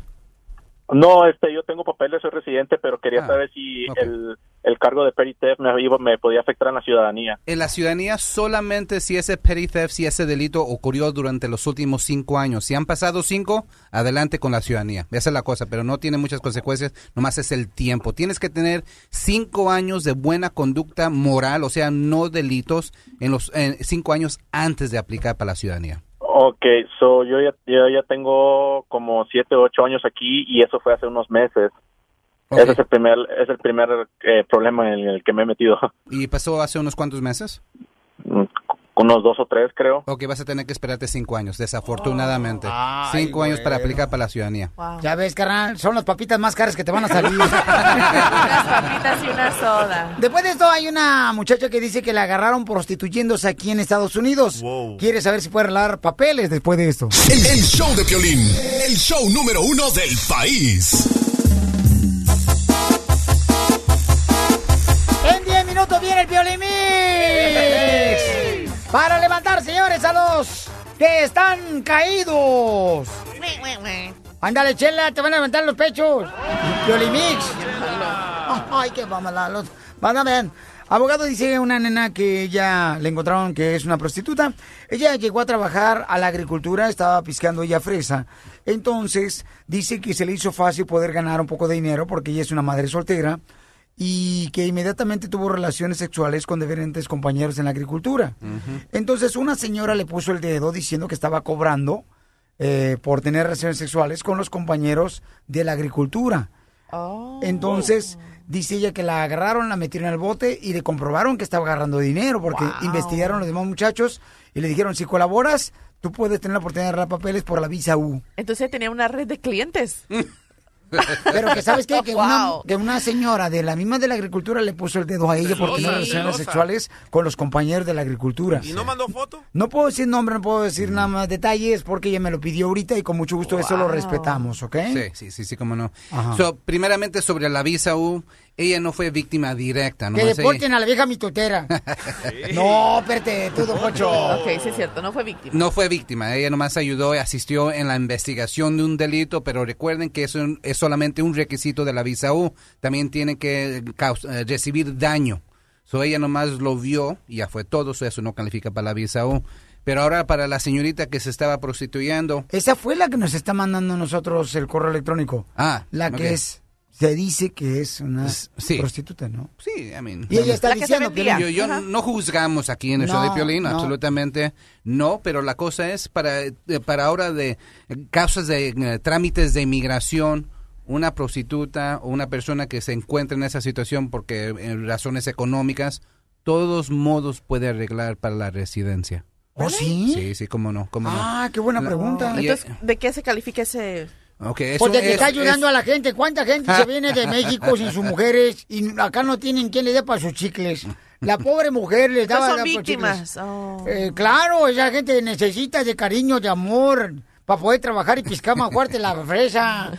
No, este, yo tengo papeles, soy residente, pero Ah, quería saber si el, el cargo de petty theft me, me podía afectar en la ciudadanía. En la ciudadanía solamente si ese petty theft, si ese delito ocurrió durante los últimos cinco años. Si han pasado cinco, adelante con la ciudadanía. Esa es la cosa, pero no tiene muchas consecuencias, nomás es el tiempo. Tienes que tener cinco años de buena conducta moral, o sea, no delitos, en los en cinco años antes de aplicar para la ciudadanía. Ok, so yo ya, yo ya tengo como siete o ocho años aquí y eso fue hace unos meses. Ese es el primer, es el primer eh, problema en el que me he metido. ¿Y pasó hace unos cuantos meses? Unos dos o tres, creo. Ok, vas a tener que esperarte cinco años, desafortunadamente. Ay, cinco años para aplicar para la ciudadanía. Ya ves, carnal, son las papitas más caras que te van a salir. Unas papitas y una soda. Después de esto hay una muchacha que dice que la agarraron prostituyéndose aquí en Estados Unidos. Quiere saber si puede arreglar papeles después de esto. El, el show de Piolín, el show número uno del país. En 10 minutos viene el Piolimix. Para levantar, señores, a los que están caídos. Ándale, chela, te van a levantar los pechos. Piolimix. Ay, qué a ver. Abogado dice una nena que ella le encontraron que es una prostituta. Ella llegó a trabajar a la agricultura, estaba piscando ella fresa. Entonces, dice que se le hizo fácil poder ganar un poco de dinero porque ella es una madre soltera y que inmediatamente tuvo relaciones sexuales con diferentes compañeros en la agricultura. Entonces una señora le puso el dedo diciendo que estaba cobrando eh, por tener relaciones sexuales con los compañeros de la agricultura. Entonces dice ella que la agarraron, la metieron al bote y le comprobaron que estaba agarrando dinero porque investigaron los demás muchachos y le dijeron si colaboras tú puedes tener la oportunidad de agarrar papeles por la visa U. Entonces tenía una red de clientes. Pero que sabes qué? que, una, que una señora de la misma de la agricultura le puso el dedo a ella por tener relaciones sexuales con los compañeros de la agricultura. ¿Y no mandó foto? No puedo decir nombre, no puedo decir nada más detalles porque ella me lo pidió ahorita y con mucho gusto eso lo respetamos, ¿ok? Sí, sí, sí, sí, cómo no. So, primeramente sobre la visa U, ella no fue víctima directa, ¿no? Que deporten a la vieja mitotera. no, espérate, tú, don Pocho. Ok, sí es cierto, no fue víctima. No fue víctima, ella nomás ayudó y asistió en la investigación de un delito, pero recuerden que eso es solamente un requisito de la visa U. También tiene que caus- eh, recibir daño. So, ella nomás lo vio y ya fue todo, so, eso no califica para la visa U. Pero ahora para la señorita que se estaba prostituyendo, Esa fue la que nos está mandando a nosotros el correo electrónico. Ah, La que es, se dice que es una prostituta, ¿no? Sí, I mean, Y ella está diciendo que... Yo, yo no juzgamos aquí en el show No, de Piolín, no. absolutamente no, pero la cosa es para, eh, para ahora de eh, causas de eh, trámites de inmigración, una prostituta o una persona que se encuentra en esa situación porque en razones económicas, todos modos puede arreglar para la residencia. ¿Oh, sí? Sí, sí, cómo no, cómo no. Ah, qué buena pregunta. Entonces, ¿de qué se califica ese...? Ok, eso Porque que es- está ayudando es- a la gente. ¿Cuánta gente se viene de México sin sus mujeres y acá no tienen quien le dé para sus chicles? La pobre mujer les daba Pues son daba por víctimas. chicles. Oh. Eh, claro, esa gente necesita de cariño, de amor, para poder trabajar y piscar más fuerte la fresa.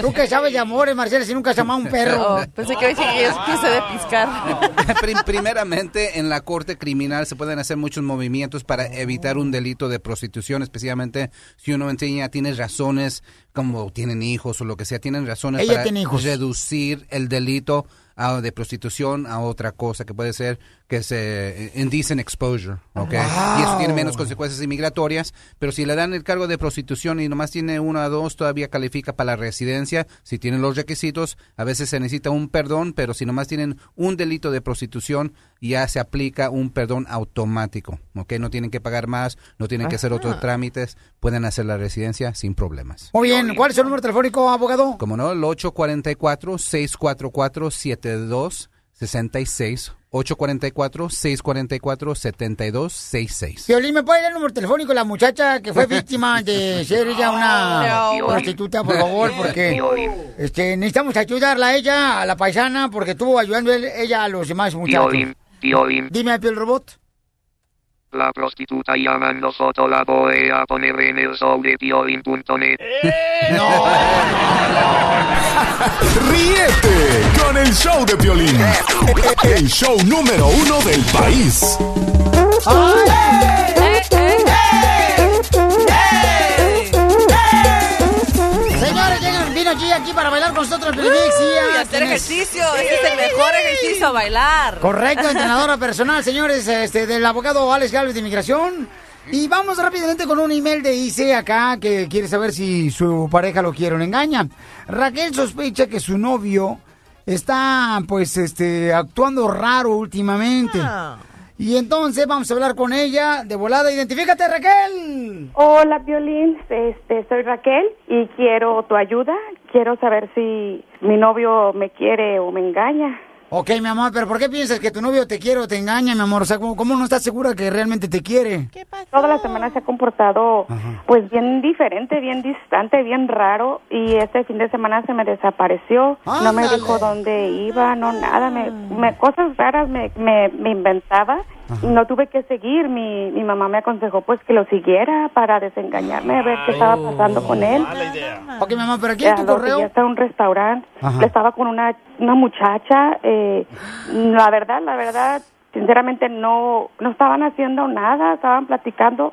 Tú que sabes de amores, Marcela, si nunca has amado a un perro. Oh, pensé que hoy sí que es que se de piscar. Prim- Primeramente, en la corte criminal se pueden hacer muchos movimientos para evitar un delito de prostitución, especialmente si uno enseña, tiene razones como tienen hijos o lo que sea, tienen razones Ella para tiene hijos. reducir el delito a- de prostitución a otra cosa que puede ser que es eh, indecent exposure, ¿ok? Y eso tiene menos consecuencias inmigratorias, pero si le dan el cargo de prostitución y nomás tiene uno o dos, todavía califica para la residencia, si tienen los requisitos, a veces se necesita un perdón, pero si nomás tienen un delito de prostitución, ya se aplica un perdón automático, ¿ok? No tienen que pagar más, no tienen que hacer otros trámites, pueden hacer la residencia sin problemas. Muy bien, ¿cuál es el número telefónico, abogado? Como no, el 844-644-7266. 844-644-7266. Violín, ¿me puede dar el número telefónico de la muchacha que fue víctima de ser ella una Violín. prostituta, por favor? Porque este, necesitamos ayudarla a ella, a la paisana, porque estuvo ayudando ella a los demás muchachos. Piolín, Piolín. Dime, el robot. La prostituta llamando foto la voy a poner en el show de piolín.net. Ríete con el show de Piolín. El show número uno del país. G aquí para bailar con nosotros, Mix, y hacer ejercicio, ese es el mejor ejercicio, bailar. Correcto, entrenadora personal, señores, este, del abogado Alex Galvez de Inmigración. Y vamos rápidamente con un email de IC acá que quiere saber si su pareja lo quiere o lo engaña. Raquel sospecha que su novio está, pues, este, actuando raro últimamente. Y entonces vamos a hablar con ella de volada. Identifícate, Raquel. Hola, Violín. Este, soy Raquel y quiero tu ayuda. Quiero saber si mi novio me quiere o me engaña. Ok, mi amor, pero ¿por qué piensas que tu novio te quiere o te engaña, mi amor? O sea, ¿cómo, cómo no estás segura que realmente te quiere? Toda la semana se ha comportado pues bien diferente, bien distante, bien raro y este fin de semana se me desapareció. No me dijo dónde iba, no nada, me, me- cosas raras me, me, me inventaba. No tuve que seguir, mi, mi mamá me aconsejó pues que lo siguiera para desengañarme, a ver qué estaba pasando con él. Ok, mi amor, pero aquí en tu correo... ya está en un restaurante, Ajá. estaba con una, una muchacha, eh, la verdad, la verdad, sinceramente no, no estaban haciendo nada, estaban platicando,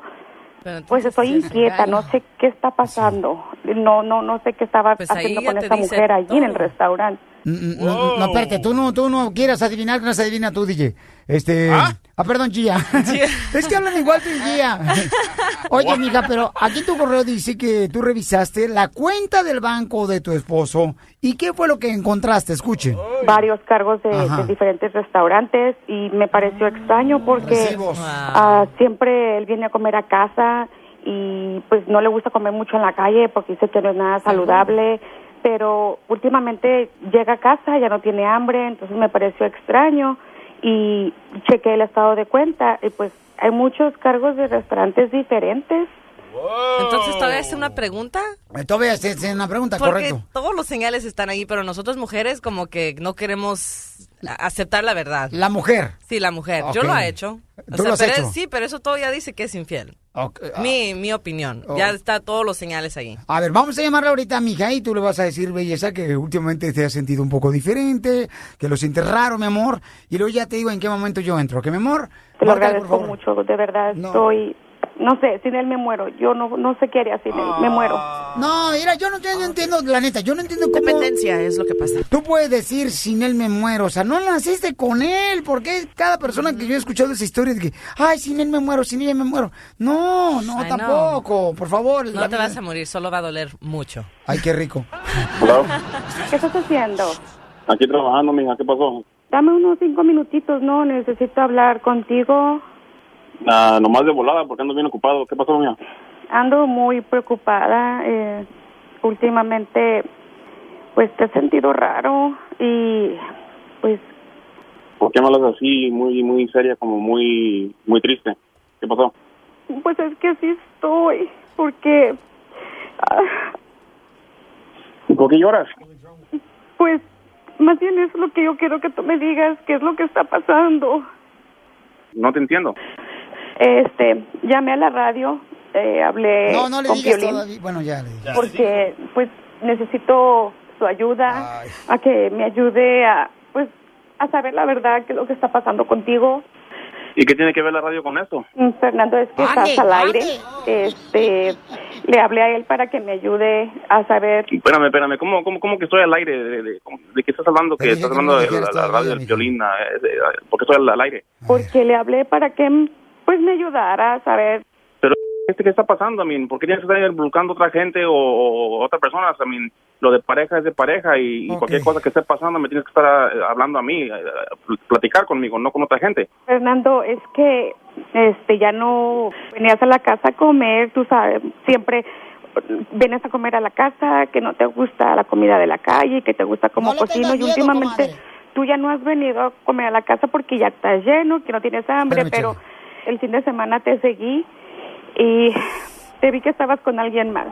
pues estoy inquieta, no sé qué está pasando, no, no, no sé qué estaba Pues haciendo con esta mujer allí en el restaurante. Mm, No, no, espérate, tú no, tú no quieras adivinar, que no se adivina tú, DJ. Este. Ah, perdón, Gia. es que hablan igual y Gia. Oye, mija, pero aquí en tu correo dice que tú revisaste la cuenta del banco de tu esposo. ¿Y qué fue lo que encontraste? Escuche. varios cargos de, diferentes restaurantes y me pareció extraño porque ah, siempre él viene a comer a casa y pues no le gusta comer mucho en la calle porque dice que no es nada saludable, pero últimamente llega a casa, ya no tiene hambre, entonces me pareció extraño y chequé el estado de cuenta y pues hay muchos cargos de restaurantes diferentes. Entonces, ¿todavía es una pregunta? Eh, Todavía es una pregunta, Porque correcto. todos los señales están ahí, pero nosotros mujeres como que no queremos aceptar la verdad. La mujer. Sí, la mujer. Yo lo he hecho. O ¿Tú sea, lo has pero hecho? es- sí, pero eso todo ya dice que es infiel. Ah. Mi, mi opinión. Oh. Ya está todos los señales ahí. A ver, vamos a llamarla ahorita a mi hija y tú le vas a decir, belleza, que últimamente te has sentido un poco diferente, que lo sientes raro, mi amor. Y luego ya te digo en qué momento yo entro, ¿ok, mi amor? Te lo agradezco mucho, de verdad estoy, no sé, sin él me muero, yo no, no sé qué haría sin él, me muero. No, mira, yo no, yo no entiendo, la neta, yo no entiendo cómo... Dependencia es lo que pasa. Tú puedes decir, sin él me muero, o sea, no naciste con él, porque cada persona que yo he escuchado esa historia de que, ay, sin él me muero, sin ella me muero. No, no, Ay, no. tampoco, por favor. No te vas a morir, solo va a doler mucho. Ay, qué rico. ¿Qué estás haciendo? Aquí trabajando, mija, ¿qué pasó? Dame unos cinco minutitos, no, necesito hablar contigo. Ah, nomás de volada, porque ando bien ocupado. ¿Qué pasó, mija? Ando muy preocupada, eh, últimamente, pues te he sentido raro y pues ¿Por qué me hablas así, muy, muy seria, como muy, muy triste? ¿Qué pasó? Pues es que así estoy, porque ah, ¿Por qué lloras? pues más bien es lo que yo quiero que tú me digas, qué es lo que está pasando. No te entiendo. Este, llamé a la radio, eh, hablé No, no le con digas Piolín, todavía. Bueno, ya le dije. porque pues necesito su ayuda, a que me ayude a pues a saber la verdad qué es lo que está pasando contigo. ¿Y qué tiene que ver la radio con esto? Mm, Fernando, es que Ande, estás al aire. Este, le hablé a él para que me ayude a saber. Espérame, espérame, ¿cómo, cómo, cómo que estoy al aire? ¿De, de, de qué estás hablando? Que estás hablando de la, la radio del violín. eh, de- ¿Por qué estoy al, al aire? Porque le hablé para que pues me ayudara a saber. Pero, este, ¿qué está pasando? I mean, ¿Por qué tienes que estar involucrando a otra gente o, o otra persona? I mean, lo de pareja es de pareja y, y cualquier cosa que esté pasando me tienes que estar eh, hablando a mí, eh, pl- platicar conmigo, no con otra gente. Fernando, es que este ya no venías a la casa a comer, tú sabes, siempre vienes a comer a la casa, que no te gusta la comida de la calle, que te gusta como cocino y últimamente tú ya no has venido a comer a la casa porque ya estás lleno, que no tienes hambre, pero el fin de semana te seguí y te vi que estabas con alguien más.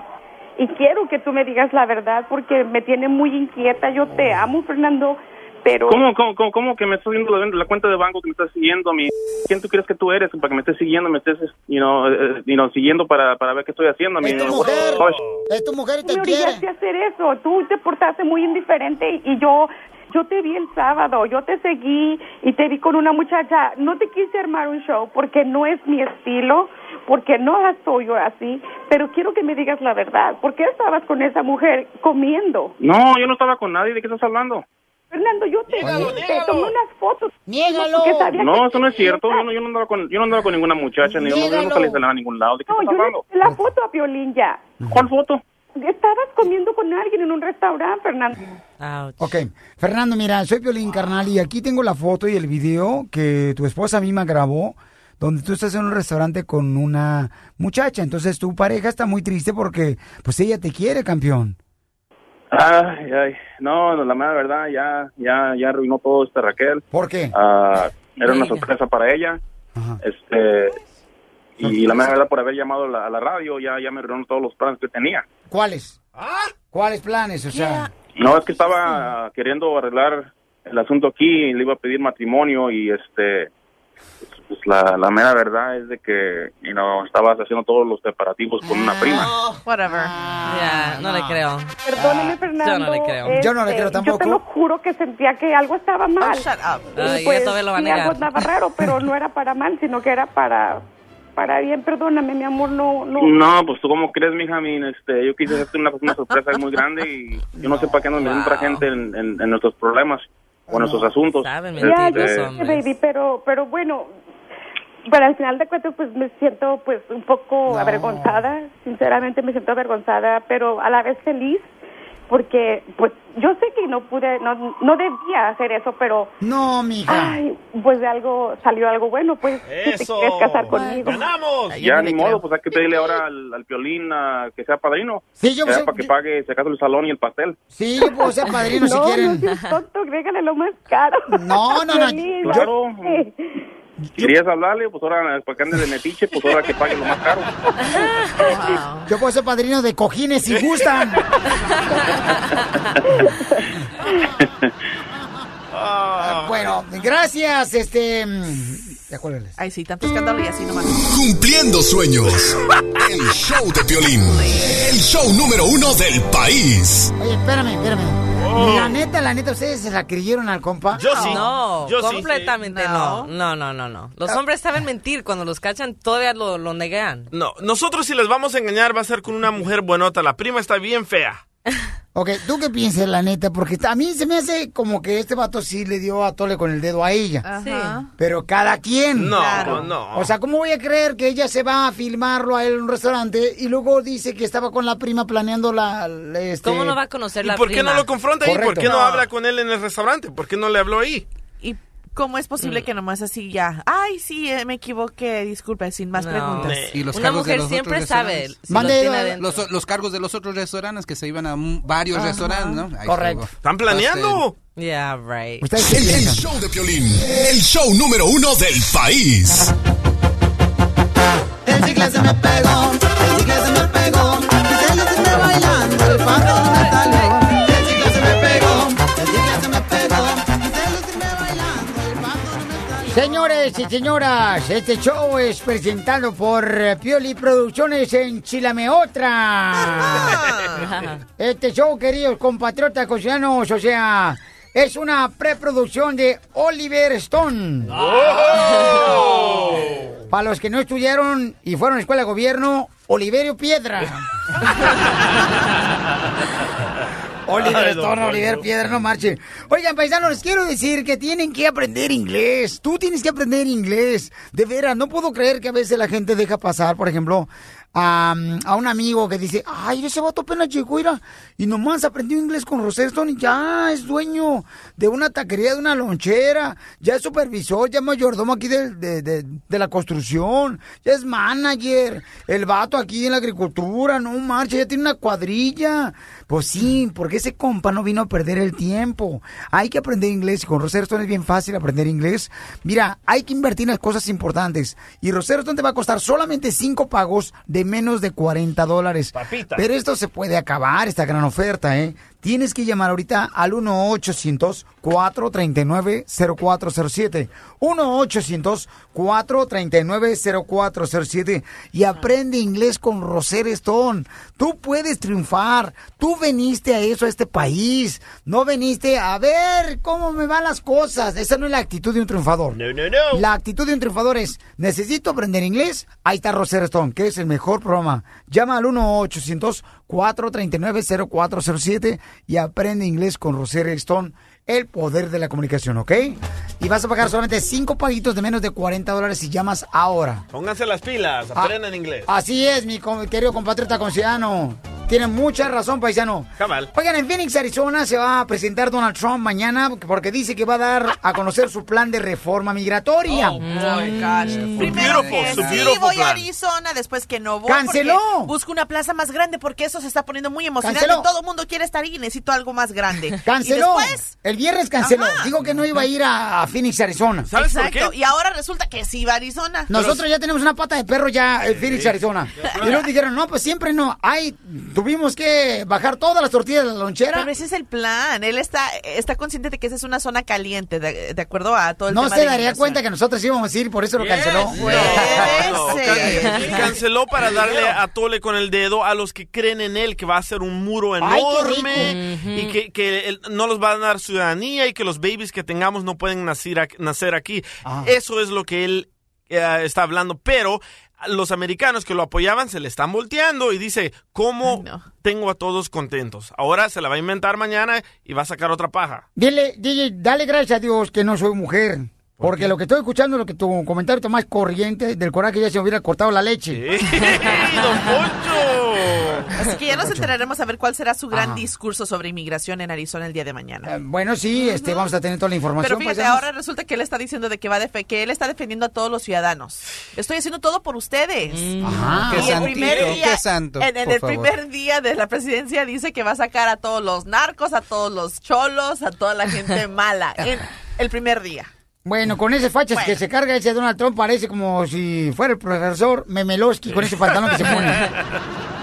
Y quiero que tú me digas la verdad porque me tiene muy inquieta. Yo te amo, Fernando, pero ¿Cómo, cómo, cómo, cómo que me estás viendo la, la cuenta de banco que me estás siguiendo a mí? ¿Quién tú crees que tú eres para que me estés siguiendo, me estés, you know, eh, you know, siguiendo para, para ver qué estoy haciendo a mí? Es tu You know, mujer. gosh. Es tu mujer y te me quiere. hacer eso. Tú te portaste muy indiferente y yo yo te vi el sábado, yo te seguí y te vi con una muchacha. No te quise armar un show porque no es mi estilo, porque no soy yo así, pero quiero que me digas la verdad. ¿Por qué estabas con esa mujer comiendo? No, yo no estaba con nadie, ¿de qué estás hablando? Fernando, yo te vi, te tomé unas fotos. Niégalo. No, que eso no es cierto, yo no, yo no andaba con, yo no andaba con ninguna muchacha, ni yo, no- yo no salí a ningún lado, ¿de qué No, estás yo le hablando? la foto a Violín ya. ¿Cuál foto? Estabas comiendo con alguien en un restaurante, Fernando. Ok, Fernando, mira, soy Piolín Carnal y aquí tengo la foto y el video que tu esposa misma grabó, donde tú estás en un restaurante con una muchacha. Entonces tu pareja está muy triste porque, pues ella te quiere, campeón. Ay, ay, no, no, la mera verdad, ya, ya, ya arruinó todo este Raquel. ¿Por qué? Ah, era una sorpresa para ella. Este, y la mera verdad, por haber llamado a la, a la radio, ya, ya me arruinó todos los planes que tenía. ¿Cuáles? ¿Cuáles planes? O sea, No, es que estaba queriendo arreglar el asunto aquí, le iba a pedir matrimonio y este, pues la, la mera verdad es de que, you know, estabas haciendo todos los preparativos con una prima. Whatever. Ya, no, le creo. Perdóname, Fernando. Yo no le creo. este, Yo no le creo Yo tampoco. te lo juro que sentía que algo estaba mal. shut up. Y pues, todavía lo va a sí, negar. algo andaba raro, pero no era para mal, sino que era para para bien. Perdóname, mi amor, no no. No, pues tú cómo crees, mija, mí, este, yo quise hacerte una, una sorpresa muy grande y yo no sé para qué nos meten otra gente en, en- en nuestros problemas o en nuestros asuntos. Ya, yo sé, baby, pero pero bueno, pero al final de cuentas pues me siento pues un poco avergonzada, sinceramente me siento avergonzada, pero a la vez feliz porque pues yo sé que no pude no no debía hacer eso, pero no, mija. Ay, pues de algo salió algo bueno, pues si te quieres casar conmigo. ya ni modo, pues hay que pedirle ahora al, al violín a que sea padrino. Sí, yo Que sea sé- para que pague, si acaso, el salón y el pastel. Sí, yo puedo ser padrino si no, quieren. No, seas tonto, lo más caro. No, no, no. Claro. yo sé. Querías hablarle, pues ahora, para que ande de metiche, pues ahora que pague lo más caro. Yo puedo ser padrino de cojines si gustan. Ah, bueno, gracias, este... Ya cuélgales. Ay, sí, tanto escándalo y así nomás. Cumpliendo sueños. El show de Piolín. El show número uno del país. Oye, espérame, espérame. La neta, la neta, ¿ustedes se la creyeron al compa? No, Yo sí. completamente no. No, no, no, no. Los hombres saben mentir. Cuando los cachan, todavía lo, lo negan. No, nosotros si les vamos a engañar va a ser con una mujer buenota. La prima está bien fea. Ok, ¿tú qué piensas, la neta? Porque a mí se me hace como que este vato sí le dio a tole con el dedo a ella. Ajá. Pero cada quien. No, Claro. no. O sea, ¿cómo voy a creer que ella se va a filmarlo a él en un restaurante y luego dice que estaba con la prima planeando la... la, este... ¿Cómo no va a conocer ¿Y la por qué prima? no lo confronta ahí? ¿Por qué no No. habla con él en el restaurante? ¿Por qué no le habló ahí? ¿Y cómo es Mm. posible que nomás así ya? Ay, sí, eh, me equivoqué, disculpe, sin más No. preguntas. Y los Una cargos de mujer los siempre otros sabe. si adentro. los, los cargos de los otros restaurantes que se iban a varios Ajá. restaurantes, ¿no? Ahí Correcto. estuvo. ¿Están planeando? Yeah, right. ¿Ustedes qué El, show de Piolín. El show número uno del país. El chicle se me pegó, el chicle se me pegó, y se siente bailando el pato Señores y señoras, este show es presentado por Pioli Producciones en Chilame Otra. Este show, queridos compatriotas cocianos, o sea, es una preproducción de Oliver Stone. Para los que no estudiaron y fueron a escuela de gobierno, Oliverio Piedra. Oliver Ay, don Stone. Oliver Piedra, no marche. Oigan, paisanos, les quiero decir que tienen que aprender inglés. Tú tienes que aprender inglés. De veras, no puedo creer que a veces la gente deja pasar, por ejemplo, a, a un amigo que dice, ay, ese vato apenas llegó, mira, y nomás aprendió inglés con Rosetta Stone y ya es dueño de una taquería, de una lonchera, ya es supervisor, ya es mayordomo aquí de, de, de- de la construcción, ya es manager, el vato aquí en la agricultura, no marcha, ya tiene una cuadrilla. Pues sí, porque ese compa no vino a perder el tiempo. Hay que aprender inglés y con Rosetta Stone es bien fácil aprender inglés. Mira, hay que invertir en las cosas importantes. Y Rosetta Stone te va a costar solamente cinco pagos de menos de 40 dólares. Papita. Pero esto se puede acabar, esta gran oferta, ¿eh? Tienes que llamar ahorita al 1-800-439-0407. 1-800-439-0407 y aprende inglés con Rosetta Stone. Tú puedes triunfar. Tú veniste a eso, a este país. No veniste a ver cómo me van las cosas. Esa no es la actitud de un triunfador. No, no, no. La actitud de un triunfador es, necesito aprender inglés. Ahí está Rosetta Stone, que es el mejor programa. Llama al 1-800-439-0407 y aprende inglés con Rosetta Stone. El poder de la comunicación, ¿ok? Y vas a pagar solamente cinco paguitos de menos de 40 dólares si llamas ahora. Pónganse las pilas, Ah, aprendan inglés. Así es, mi querido compatriota conciudadano. Tiene mucha razón, paisano. Cabal. Oigan, en Phoenix, Arizona, se va a presentar Donald Trump mañana porque dice que va a dar a conocer su plan de reforma migratoria. Oh, my gosh. Mm. Primero beautiful, que sí beautiful voy a. Arizona, después que no voy. ¡Canceló! Busco una plaza más grande porque eso se está poniendo muy emocionante. ¡Canceló! Todo el mundo quiere estar ahí y necesito algo más grande. Canceló. Y después, El viernes canceló. Ajá. Dijo que no iba a ir a, a Phoenix, Arizona. exacto. Y ahora resulta que sí va a Arizona. Nosotros ya tenemos una pata de perro ya en Phoenix, Arizona. Y luego dijeron, no, pues siempre no. Ay, tuvimos que bajar todas las tortillas de la lonchera. Pero ese es el plan. Él está, está consciente de que esa es una zona caliente, de, de acuerdo a todo el No tema se de daría cuenta que nosotros íbamos a ir, por eso lo canceló. No, can- canceló para darle a tole con el dedo a los que creen en él que va a ser un muro qué enorme y que, que él no los va a dar ciudadanía y que los babies que tengamos no pueden nacer, ac- nacer aquí. Ah. Eso es lo que él eh, está hablando, pero los americanos que lo apoyaban se le están volteando y dice, ¿cómo tengo a todos contentos? Ahora se la va a inventar mañana y va a sacar otra paja. Dile, DJ, dale gracias a Dios que no soy mujer. Porque lo que estoy escuchando, lo que tu comentario más corriente, del coraje ya se hubiera cortado la leche. Así que ya nos enteraremos a ver cuál será su gran Ajá. discurso sobre inmigración en Arizona el día de mañana. Bueno, sí, este, vamos a tener toda la información. Pero fíjate, paisanos. ahora resulta que él está diciendo de que va a defe- que él está defendiendo a todos los ciudadanos. Estoy haciendo todo por ustedes. Ajá. Y Qué el santito, primer día, qué santo, en, en el favor. primer día de la presidencia dice que va a sacar a todos los narcos, a todos los cholos, a toda la gente mala. En el primer día. Bueno, con ese fachas que se carga ese Donald Trump parece como si fuera el profesor Memelowski con ese pantalón que se pone.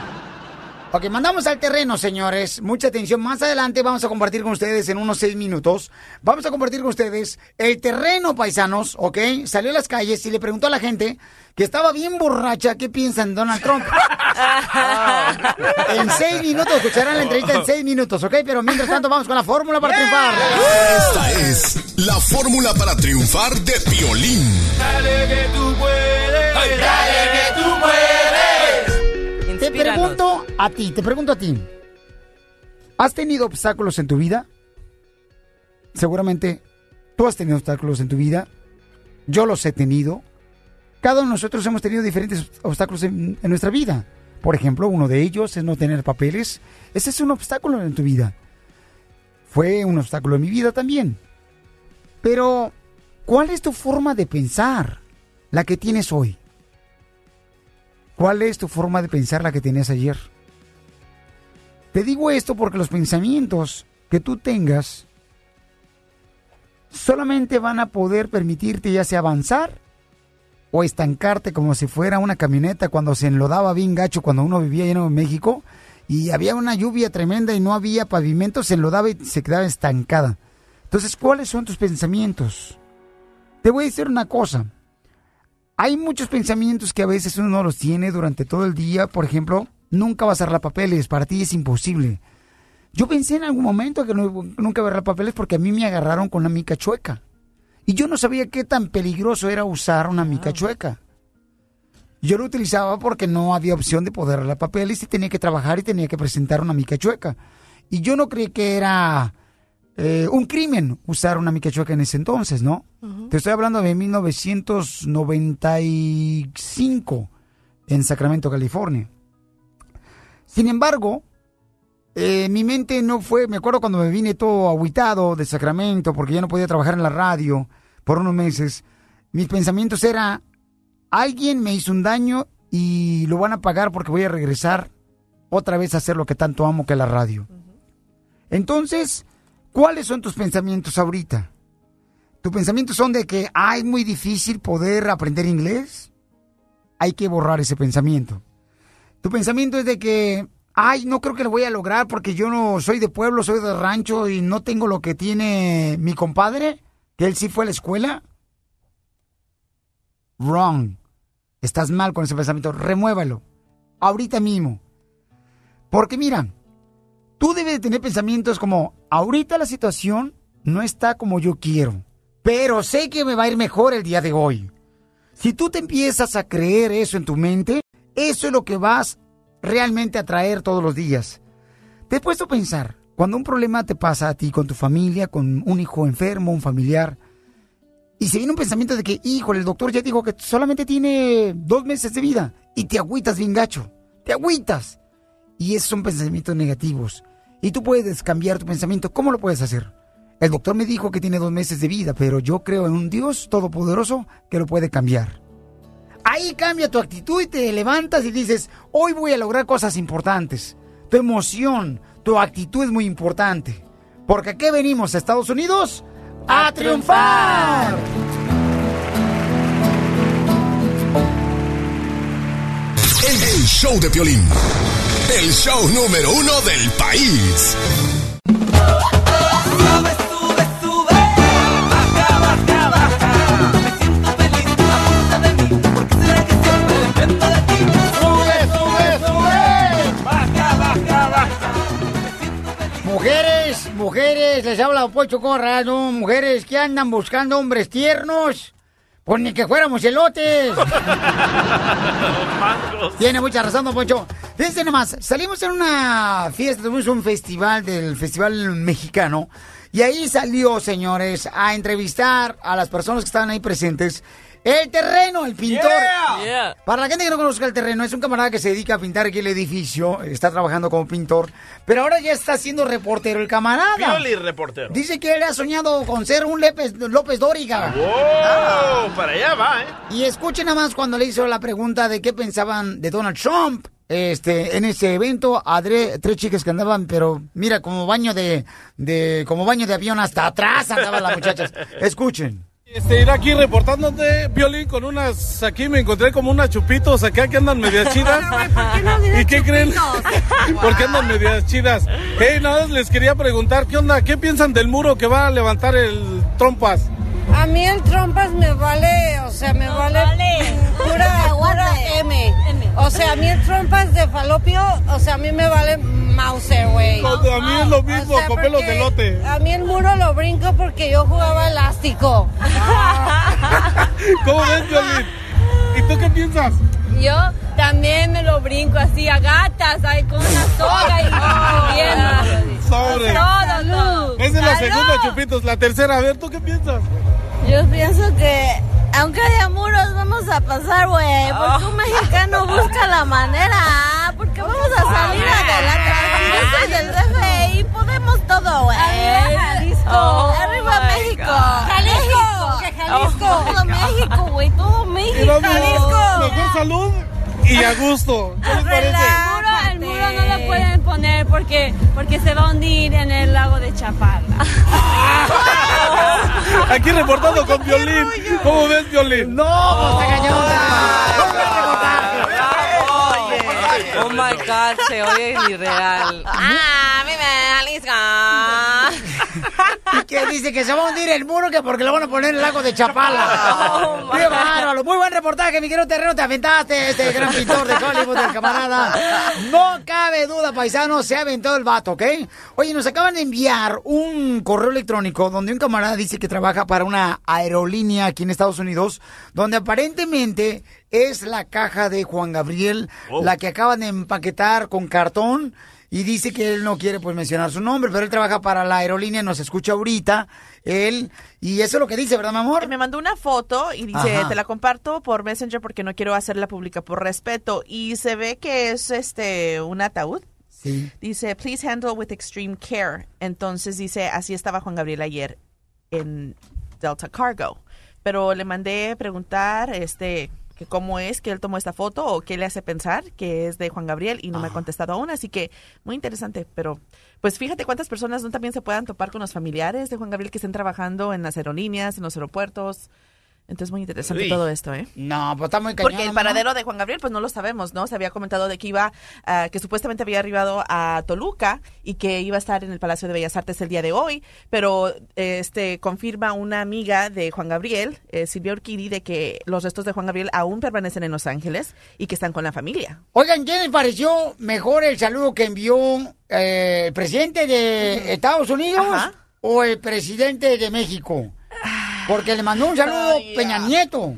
Ok, mandamos al terreno, señores. Mucha atención. Más adelante vamos a compartir con ustedes en unos seis minutos. Vamos a compartir con ustedes el terreno, paisanos, ¿ok? Salió a las calles y le preguntó a la gente que estaba bien borracha qué piensan Donald Trump. en seis minutos, escucharán la entrevista en seis minutos, ¿ok? Pero mientras tanto vamos con la fórmula para triunfar. Esta es la fórmula para triunfar de Piolín. Dale que tú puedes, dale que tú puedes. Te pregunto a ti, te pregunto a ti. ¿Has tenido obstáculos en tu vida? Seguramente tú has tenido obstáculos en tu vida. Yo los he tenido. Cada uno de nosotros hemos tenido diferentes obstáculos en, en nuestra vida. Por ejemplo, uno de ellos es no tener papeles. Ese es un obstáculo en tu vida. Fue un obstáculo en mi vida también. Pero, ¿cuál es tu forma de pensar? La que tienes hoy. ¿Cuál es tu forma de pensar la que tenías ayer? Te digo esto porque los pensamientos que tú tengas solamente van a poder permitirte ya sea avanzar o estancarte como si fuera una camioneta cuando se enlodaba bien gacho cuando uno vivía allá en México y había una lluvia tremenda y no había pavimento, se enlodaba y se quedaba estancada. Entonces, ¿cuáles son tus pensamientos? Te voy a decir una cosa. Hay muchos pensamientos que a veces uno no los tiene durante todo el día. Por ejemplo, nunca vas a arreglar papeles. Para ti es imposible. Yo pensé en algún momento que nunca iba a arreglar papeles porque a mí me agarraron con una mica chueca. Y yo no sabía qué tan peligroso era usar una mica chueca. Yo lo utilizaba porque no había opción de poder arreglar papeles y tenía que trabajar y tenía que presentar una mica chueca. Y yo no creí que era eh, un crimen usar una mica chueca en ese entonces, ¿no? Te estoy hablando de 1995 en Sacramento, California. Sin embargo, eh, mi mente no fue, me acuerdo cuando me vine todo aguitado de Sacramento porque ya no podía trabajar en la radio por unos meses, mis pensamientos era, alguien me hizo un daño y lo van a pagar porque voy a regresar otra vez a hacer lo que tanto amo que es la radio. Entonces, ¿cuáles son tus pensamientos ahorita? ¿Tus pensamientos son de que, ay, es muy difícil poder aprender inglés? Hay que borrar ese pensamiento. Tu pensamiento es de que, ay, no creo que lo voy a lograr porque yo no soy de pueblo, soy de rancho y no tengo lo que tiene mi compadre, que él sí fue a la escuela. Wrong. Estás mal con ese pensamiento. Remuévalo. Ahorita mismo. Porque mira, tú debes de tener pensamientos como, ahorita la situación no está como yo quiero, pero sé que me va a ir mejor el día de hoy. Si tú te empiezas a creer eso en tu mente, eso es lo que vas realmente a traer todos los días. Te he puesto a pensar, cuando un problema te pasa a ti con tu familia, con un hijo enfermo, un familiar, y se viene un pensamiento de que, híjole, el doctor ya dijo que solamente tiene dos meses de vida, y te agüitas bien gacho, te agüitas. Y esos son pensamientos negativos. Y tú puedes cambiar tu pensamiento. ¿Cómo lo puedes hacer? El doctor me dijo que tiene dos meses de vida, pero yo creo en un Dios todopoderoso que lo puede cambiar. Ahí cambia tu actitud y te levantas y dices, hoy voy a lograr cosas importantes. Tu emoción, tu actitud es muy importante. Porque aquí venimos a Estados Unidos a triunfar. El, el show de Piolín. El show número uno del país. Mujeres, mujeres, les habla Pocho Corra, ¿no? Mujeres que andan buscando hombres tiernos. Pues ni que fuéramos elotes. Tiene mucha razón, Don Poncho. Fíjense nomás, salimos en una fiesta, tuvimos un festival del Festival Mexicano. Y ahí salió, señores, a entrevistar a las personas que estaban ahí presentes. El terreno, el pintor. Yeah. Para la gente que no conozca el terreno, es un camarada que se dedica a pintar aquí el edificio. Está trabajando como pintor. Pero ahora ya está siendo reportero el camarada. Pioli, reportero. Dice que él ha soñado con ser un López, López Dóriga. ¡Wow! Para allá va, ¿eh? Y escuchen nada más cuando le hizo la pregunta de qué pensaban de Donald Trump. Este, en ese evento, a tres chicas que andaban, pero mira, como baño de, de, como baño de avión hasta atrás andaban las muchachas. Escuchen. Este, ir aquí reportándote, Violín, con unas, aquí me encontré como unas chupitos acá que andan medias chidas. ¿Y qué creen? Porque andan medias chidas. Hey, nada más les quería preguntar, ¿qué onda? ¿Qué piensan del muro que va a levantar el Trompas? A mí el trompas me vale, o sea, me vale, pura, pura M. O sea, a mí el trompas de falopio, o sea, a mí me vale Mauser, güey. A mí es lo mismo, O sea, de lote. A mí el muro lo brinco porque yo jugaba elástico. ¿Cómo ves, Violín? ¿Y tú qué piensas? Yo también me lo brinco así a gatas, ahí con una soga y bien. Sobre. Todo, todo. Esa es la segunda, chupitos. La tercera, a ver, ¿tú qué piensas? Yo pienso que aunque haya muros vamos a pasar, güey, porque un mexicano busca la manera, porque vamos a salir adelante. Yo soy del DF y podemos todo, güey. Arriba Jalisco. Oh, Arriba my México. Jalisco, que Jalisco. Todo México, güey, todo México. mismo, mejor salud y a gusto. ¿Qué les parece? El muro, el muro no lo pueden poner porque, porque se va a hundir en el lago de Chapala. Aquí reportando con Violín. ¿Cómo ves, Violín? ¡No, pues Oh my god, se oye irreal. ¡Ah, vive Jalisco! Que dice que se va a hundir el muro que porque lo van a poner en el lago de Chapala. Oh, ¡Qué my bárbaro! Muy buen reportaje, mi querido terreno. Te aventaste este gran pintor de Hollywood, el camarada. No cabe duda, paisano, se aventó el vato, ¿ok? Oye, nos acaban de enviar un correo electrónico donde un camarada dice que trabaja para una aerolínea aquí en Estados Unidos, donde aparentemente es la caja de Juan Gabriel, Oh. la que acaban de empaquetar con cartón. Y dice que él no quiere pues mencionar su nombre, pero él trabaja para la aerolínea, nos escucha ahorita, él, y eso es lo que dice, ¿verdad, mi amor? Me mandó una foto y dice, Ajá. te la comparto por Messenger porque no quiero hacerla pública por respeto. Y se ve que es este un ataúd. Sí. Dice, please handle with extreme care. Entonces dice, así estaba Juan Gabriel ayer en Delta Cargo. Pero le mandé preguntar, este, que cómo es que él tomó esta foto o qué le hace pensar que es de Juan Gabriel y no me ha contestado aún. Así que muy interesante. Pero, pues fíjate cuántas personas no también se puedan topar con los familiares de Juan Gabriel que estén trabajando en las aerolíneas, en los aeropuertos. Entonces, muy interesante Uy. todo esto, ¿eh? No, pues está muy cañón. Porque el paradero de Juan Gabriel, pues no lo sabemos, ¿no? Se había comentado de que iba, ah, que supuestamente había arribado a Toluca y que iba a estar en el Palacio de Bellas Artes el día de hoy, pero este confirma una amiga de Juan Gabriel, eh, Silvia Urquidi, de que los restos de Juan Gabriel aún permanecen en Los Ángeles y que están con la familia. Oigan, ¿quién les pareció mejor el saludo que envió eh, el presidente de Estados Unidos o el presidente de México? Porque le mandó un saludo Peña Nieto,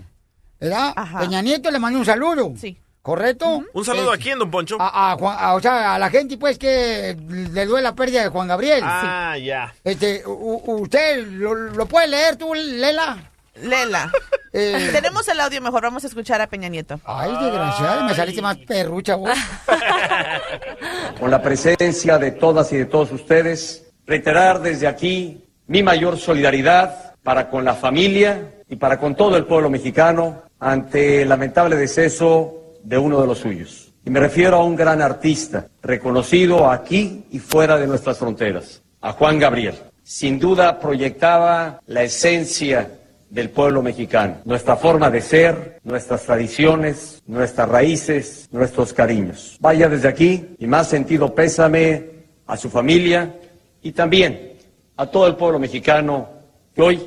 ¿verdad? Peña Nieto le mandó un saludo. Sí. ¿Correcto? Un saludo Eh, a quién, don Poncho. A, a Juan- a- o sea, a la gente, pues, que le duele la pérdida de Juan Gabriel. Ah, ya. Este, u- ¿usted lo, lo puede leer tú, Lela? Lela. Eh, Tenemos el audio mejor, vamos a escuchar a Peña Nieto. Ay, desgraciada, me saliste más perrucha vos. con la presencia de todas y de todos ustedes, reiterar desde aquí mi mayor solidaridad para con la familia y para con todo el pueblo mexicano ante el lamentable deceso de uno de los suyos. Y me refiero a un gran artista, reconocido aquí y fuera de nuestras fronteras, a Juan Gabriel. Sin duda proyectaba la esencia del pueblo mexicano, nuestra forma de ser, nuestras tradiciones, nuestras raíces, nuestros cariños. Vaya desde aquí y más sentido pésame a su familia y también a todo el pueblo mexicano que hoy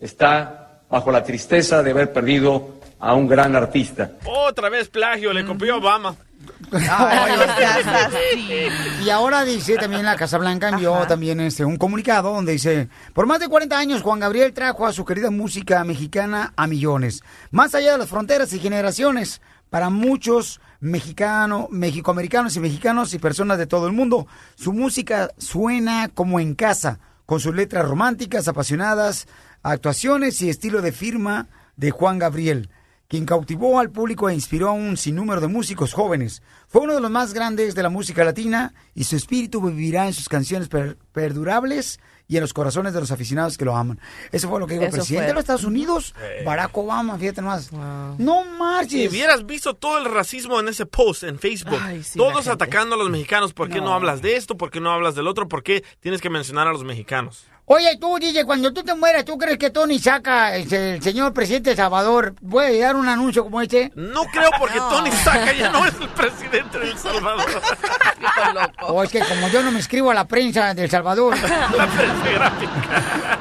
está bajo la tristeza de haber perdido a un gran artista. Otra vez plagio, le copió Obama. Y ahora dice también la Casa Blanca envió también este un comunicado donde dice, por más de 40 años Juan Gabriel trajo a su querida música mexicana a millones, más allá de las fronteras y generaciones, para muchos mexicanos, mexicoamericanos y mexicanos y personas de todo el mundo. Su música suena como en casa, con sus letras románticas, apasionadas, actuaciones y estilo de firma de Juan Gabriel quien cautivó al público e inspiró a un sinnúmero de músicos jóvenes. Fue uno de los más grandes de la música latina y su espíritu vivirá en sus canciones per- perdurables y en los corazones de los aficionados que lo aman. Eso fue lo que dijo el presidente fue. de los Estados Unidos. Barack Obama, fíjate nomás. No marches. Si hubieras visto todo el racismo en ese post en Facebook, sí, todos atacando a los mexicanos, ¿por qué no. No. hablas de esto? ¿Por qué no hablas del otro? ¿Por qué tienes que mencionar a los mexicanos? Oye, tú, DJ, cuando tú te mueras, ¿tú crees que Tony Saca, el, el señor presidente de Salvador, puede dar un anuncio como este? No creo porque Tony Saca ya no es el presidente de El Salvador. O es que como yo no me escribo a la prensa de El Salvador. La prensa gráfica.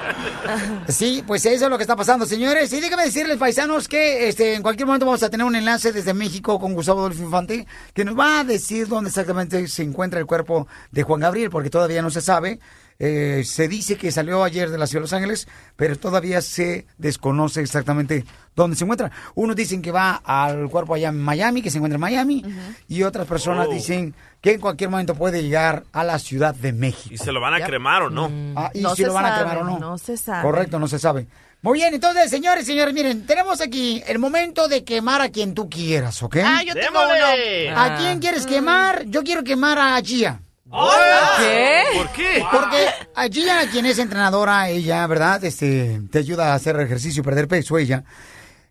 Sí, pues eso es lo que está pasando, señores. Y déjame decirles, paisanos, que este, en cualquier momento vamos a tener un enlace desde México con Gustavo Adolfo Infante, que nos va a decir dónde exactamente se encuentra el cuerpo de Juan Gabriel, porque todavía no se sabe. Eh, se dice que salió ayer de la ciudad de Los Ángeles, pero todavía se desconoce exactamente dónde se encuentra. Unos dicen que va al cuerpo allá en Miami, que se encuentra en Miami, y otras personas Oh. dicen que en cualquier momento puede llegar a la Ciudad de México. ¿Y se lo van a cremar o no? Ah, y No si se lo van a sabe, cremar o no. no se sabe. Correcto, no se sabe. Muy bien, entonces, señores, señores, miren, tenemos aquí el momento de quemar a quien tú quieras, ¿ok? Ah, yo tengo uno. ¿A quién quieres quemar? Yo quiero quemar a Gia. ¿Qué? ¿Por qué? Porque a Gia, quien es entrenadora, ella, ¿verdad? Este, te ayuda a hacer ejercicio, perder peso, ella.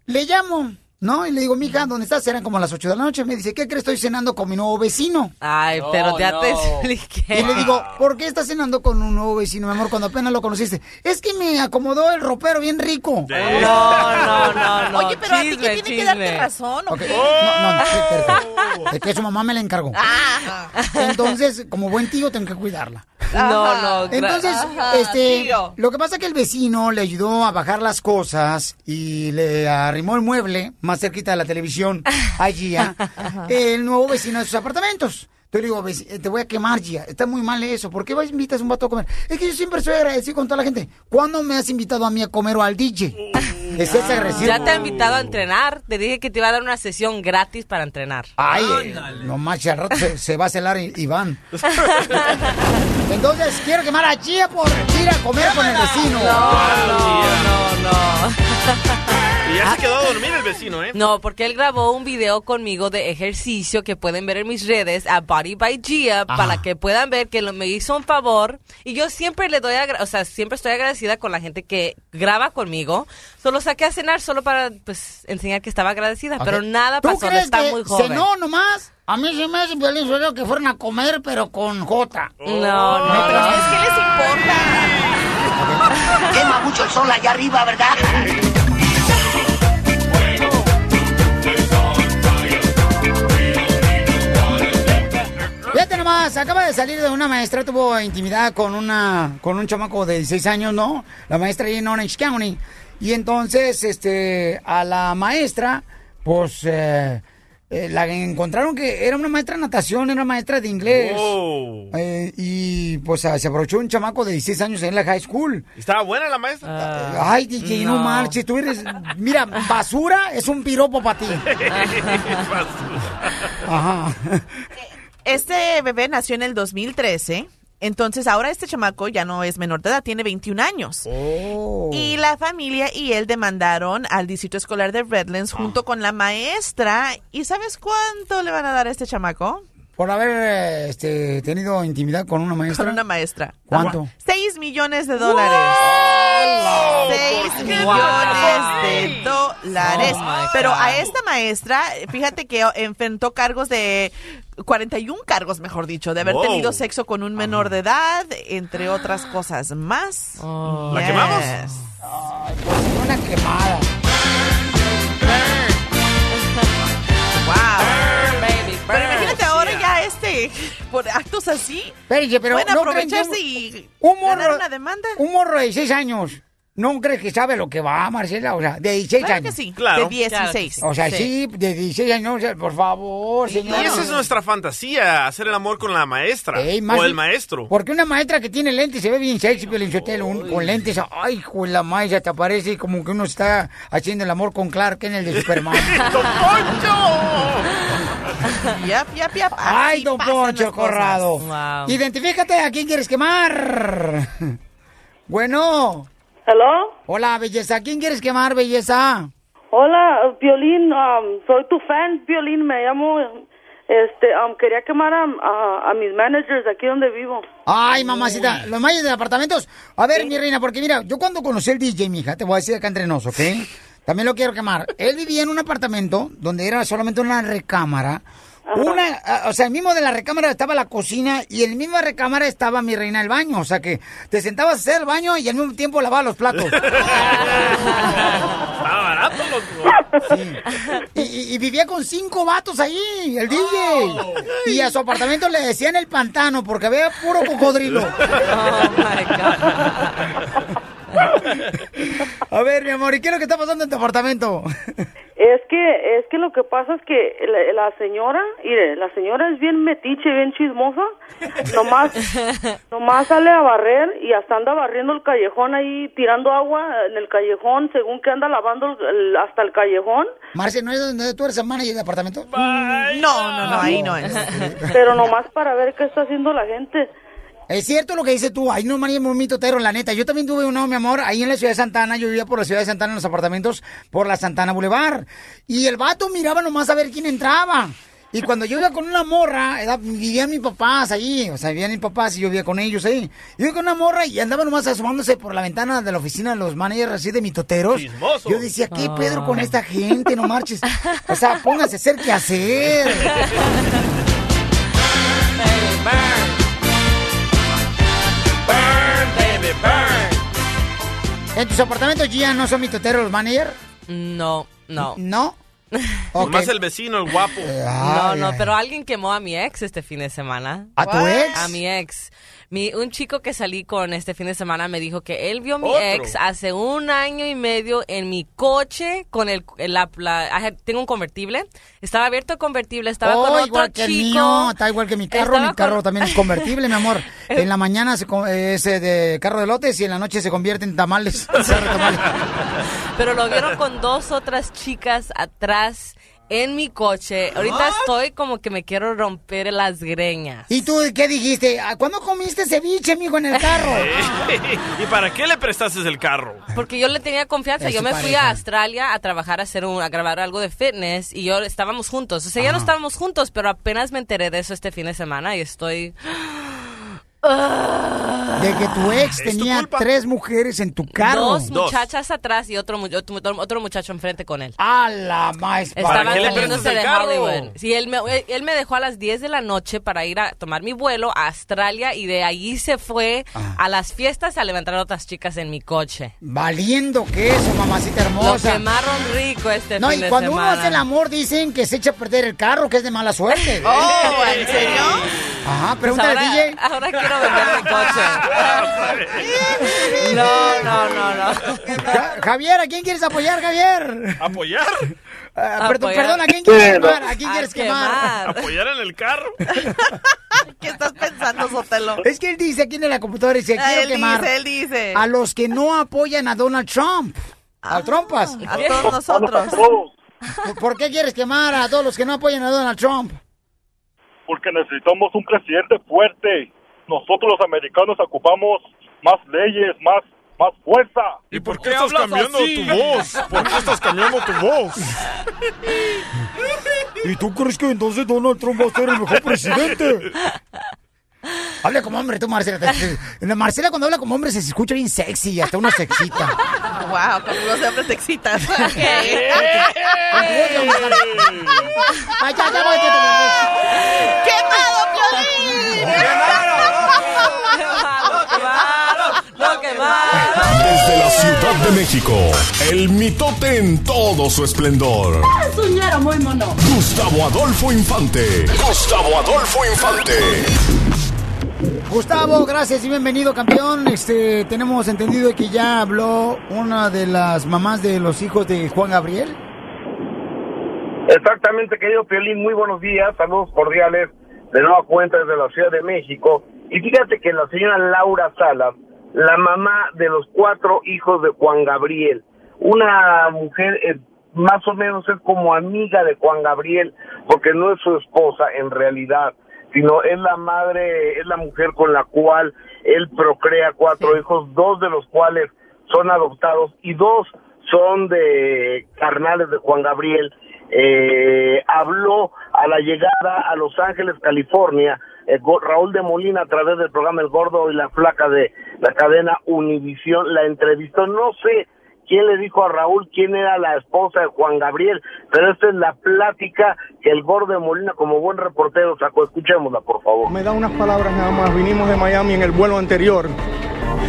Le llamo, ¿no? Y le digo, mija, ¿dónde estás? Eran como las 8 de la noche. Me dice, ¿qué crees? Estoy cenando con mi nuevo vecino. Ay, pero ya te expliqué. Y le digo, ¿por qué estás cenando con un nuevo vecino, mi amor, cuando apenas lo conociste? Es que me acomodó el ropero bien rico. No, no, no, no. Oye, pero a ti Chisme, que tiene que darte chisme. razón, ¿o Ok, qué? No, no, espérate. Es que su mamá me la encargó. Ah. Entonces, como buen tío, tengo que cuidarla. No, no. Entonces, Ajá, este, tío. lo que pasa es que el vecino le ayudó a bajar las cosas y le arrimó el mueble más cerquita de la televisión a Gia, el nuevo vecino de sus apartamentos. Entonces le digo, "Veci- te voy a quemar, Gia. Está muy mal eso. ¿Por qué vas invitas a un vato a comer? Es que yo siempre soy agradecido con toda la gente. ¿Cuándo me has invitado a mí a comer o al DJ? Es ese agresivo. Ya te ha invitado a entrenar. Te dije que te iba a dar una sesión gratis para entrenar. Ay, eh, no manches, al rato se, se va a celar Iván. Entonces, quiero quemar a Chia por ir a comer con el vecino. no, no. Y ya se quedó a dormir el vecino, ¿eh? No, porque él grabó un video conmigo de ejercicio que pueden ver en mis redes a Body by Gia Ajá. para que puedan ver que lo- me hizo un favor y yo siempre le doy, o sea, siempre estoy agradecida con la gente que graba conmigo. Solo saqué a cenar solo para pues enseñar que estaba agradecida, pero nada ¿Tú pasó, crees está que muy joven. cenó nomás? A mí se me hace violín que fueran a comer, pero con J. No, no, no. Es que les importa. Quema mucho el sol allá arriba, ¿verdad? Fíjate nomás, acaba de salir de una maestra, tuvo intimidad con una con un chamaco de 16 años, ¿no? La maestra ahí en Orange County. Y entonces, este, a la maestra, pues, eh, eh, la encontraron que era una maestra de natación, era una maestra de inglés. Wow. Eh, y pues ah, se aprovechó un chamaco de 16 años en la high school. ¿Estaba buena la maestra? Ay, DJ, no, no. marches, tú eres... Mira, basura es un piropo para ti. Ajá. Este bebé nació en el 2013. Entonces ahora este chamaco ya no es menor de edad, tiene 21 años. Oh. Y la familia y él demandaron al distrito escolar de Redlands junto con la maestra. ¿Y sabes cuánto le van a dar a este chamaco? Por haber este, tenido intimidad con una maestra. Con una maestra. ¿Cuánto? 6 millones de dólares. 6 millones de dólares. Oh, Pero a esta maestra, fíjate que enfrentó cargos de 41 cargos, mejor dicho, de haber Wow. tenido sexo con un menor de edad, entre otras cosas más. ¿La quemamos? Yes. Una quemada. por actos así, pero pueden ¿no creen que aprovecharse un- y un ganar morro, una demanda. un morro de 16 años, ¿no crees que sabe lo que va, Marcela? O sea, de 16 Claro que años. sí, Claro. de 16. O sea, Sí. sí, de 16 años, o sea, por favor, Y señor. esa es nuestra fantasía, hacer el amor con la maestra o el maestro. Porque una maestra que tiene lentes se ve bien sexy, Piolinchotelo, un- con lentes. Ay, hijo de la maestra, te parece como que uno está haciendo el amor con Clark en el de Superman. Yap, yap, yap. Ay, Así don pasan Poncho. Corrado. Wow. Identifícate a quién quieres quemar. Bueno. ¿Hello? Hola, belleza. ¿A quién quieres quemar, belleza? Hola, Violín, um, soy tu fan, Violín, me llamo, este, um, quería quemar a, a, a mis managers aquí donde vivo. Ay, mamacita, los mayas de apartamentos. A ver, mi reina, porque mira, yo cuando conocí al DJ, mija, te voy a decir acá entre nos, ¿ok? También lo quiero quemar. Él vivía en un apartamento donde era solamente una recámara. Una, o sea, el mismo de la recámara estaba la cocina y en la misma recámara estaba mi reina el baño. O sea que te sentabas a hacer el baño y al mismo tiempo lavaba los platos. Está barato, loco. Y, y- y vivía con cinco vatos ahí, el DJ. Y a su apartamento le decían el pantano porque había puro cocodrilo. A ver, mi amor, ¿y qué es lo que está pasando en tu apartamento? Es que, es que lo que pasa es que la, la señora, mire, la señora es bien metiche, bien chismosa, nomás, nomás sale a barrer y hasta anda barriendo el callejón ahí, tirando agua en el callejón, según que anda lavando el- el- hasta el callejón. Marce, ¿no es donde tú eres el manager de apartamento? No, no, no, ahí no es. Pero nomás para ver qué está haciendo la gente. Es cierto lo que dices tú, ahí no María muy mitotero, la neta. Yo también tuve uno, mi amor, ahí en la ciudad de Santana, yo vivía por la ciudad de Santana en los apartamentos, por la Santana Boulevard. Y el vato miraba nomás a ver quién entraba. Y cuando yo iba con una morra, era- vivían mis papás ahí, o sea, vivían mis papás y yo vivía con ellos ahí. Yo iba con una morra y andaba nomás asomándose por la ventana de la oficina de los managers así de mitoteros. Chismoso. Yo decía, ¿qué Pedro con esta gente? No marches. O sea, póngase a hacer qué hacer. ¿En tus apartamentos ya no son mitoteros los managers? No, no. ¿No? Nomás el vecino, el guapo. No, no, pero alguien quemó a mi ex este fin de semana. ¿A tu ex? A mi ex. Mi, un chico que salí con este fin de semana me dijo que él vio a mi Otro. ex hace un año y medio en mi coche con el, la, la- I had- tengo un convertible. Estaba abierto el convertible, estaba Oh, con otro igual que el chico. mío, está igual que mi carro, mi carro con- también es convertible, mi amor. En la mañana se, es eh, de carro de lotes y en la noche se convierte en tamales. Pero lo vieron con dos otras chicas atrás en mi coche. Ahorita estoy como que me quiero romper las greñas. ¿Y tú qué dijiste? ¿A ¿Cuándo comiste ceviche, amigo, en el carro? ¿Y para qué le prestaste el carro? Porque yo le tenía confianza. Yo me fui a Australia a trabajar, a hacer un, a grabar algo de fitness y yo estábamos juntos. O sea, ya no estábamos juntos, pero apenas me enteré de eso este fin de semana y estoy. De que tu ex tenía tres mujeres en tu carro. Dos muchachas atrás y otro, otro, otro muchacho enfrente con él. A la más Estaban saliéndose de carro? Hollywood. Sí, él me, él- me dejó a las 10 de la noche para ir a tomar mi vuelo a Australia y de ahí se fue Ah. a las fiestas a levantar a otras chicas en mi coche. Valiendo queso, mamacita Lo hermosa. quemaron rico este No, fin y de cuando uno semana. hace el amor dicen que se echa a perder el carro, que es de mala suerte. Oh, ¿en serio? Ajá, pregúntale Pues ahora, DJ. ahora quiero vender mi coche. No, no, no, no. Ja- Javier, ¿a quién quieres apoyar, Javier? ¿Apoyar? Ah, perdón, Apoyar. perdón, ¿a quién quieres quemar? ¿A quién A quieres quemar? ¿Apoyar en el carro? ¿Qué estás pensando, Sotelo? Es que él dice aquí en la computadora, dice, Ah, quiero él quemar dice, él dice. a los que no apoyan a Donald Trump. A Trumpas. a todos nosotros. ¿Por- ¿Por qué quieres quemar a todos los que no apoyan a Donald Trump? Porque necesitamos un presidente fuerte. Nosotros los americanos ocupamos más leyes, más, más fuerza. ¿Y por qué estás cambiando tu voz? ¿Por qué estás cambiando tu voz? ¿Y tú crees que entonces Donald Trump va a ser el mejor presidente? Habla como hombre, tú, Marcela. Te- te- Marcela, cuando habla como hombre, se escucha bien sexy, hasta uno se excita. Wow, cuando los hombres te excitan. Ay, ya, ya ¡Quemado, Piolín! ¡Lo quemaron! Desde la Ciudad de México, el mitote en todo su esplendor. Suñero muy mono. Gustavo Adolfo Infante. Gustavo Adolfo Infante. Gustavo, gracias y bienvenido, campeón. Este, tenemos entendido que ya habló una de las mamás de los hijos de Juan Gabriel. Exactamente, querido Piolín, muy buenos días, saludos cordiales de nueva cuenta desde la Ciudad de México. Y fíjate que la señora Laura Salas, la mamá de los cuatro hijos de Juan Gabriel, una mujer eh, más o menos es como amiga de Juan Gabriel, porque no es su esposa en realidad, sino es la madre, es la mujer con la cual él procrea cuatro hijos, dos de los cuales son adoptados y dos son de carnales de Juan Gabriel, eh, habló a la llegada a Los Ángeles, California, eh, Raúl de Molina a través del programa El Gordo y la Flaca de la cadena Univisión, la entrevistó, no sé quién le dijo a Raúl quién era la esposa de Juan Gabriel, pero esta es la plática que el Gordo de Molina como buen reportero sacó, escuchémosla por favor. Me da unas palabras nada más. Vinimos de Miami en el vuelo anterior.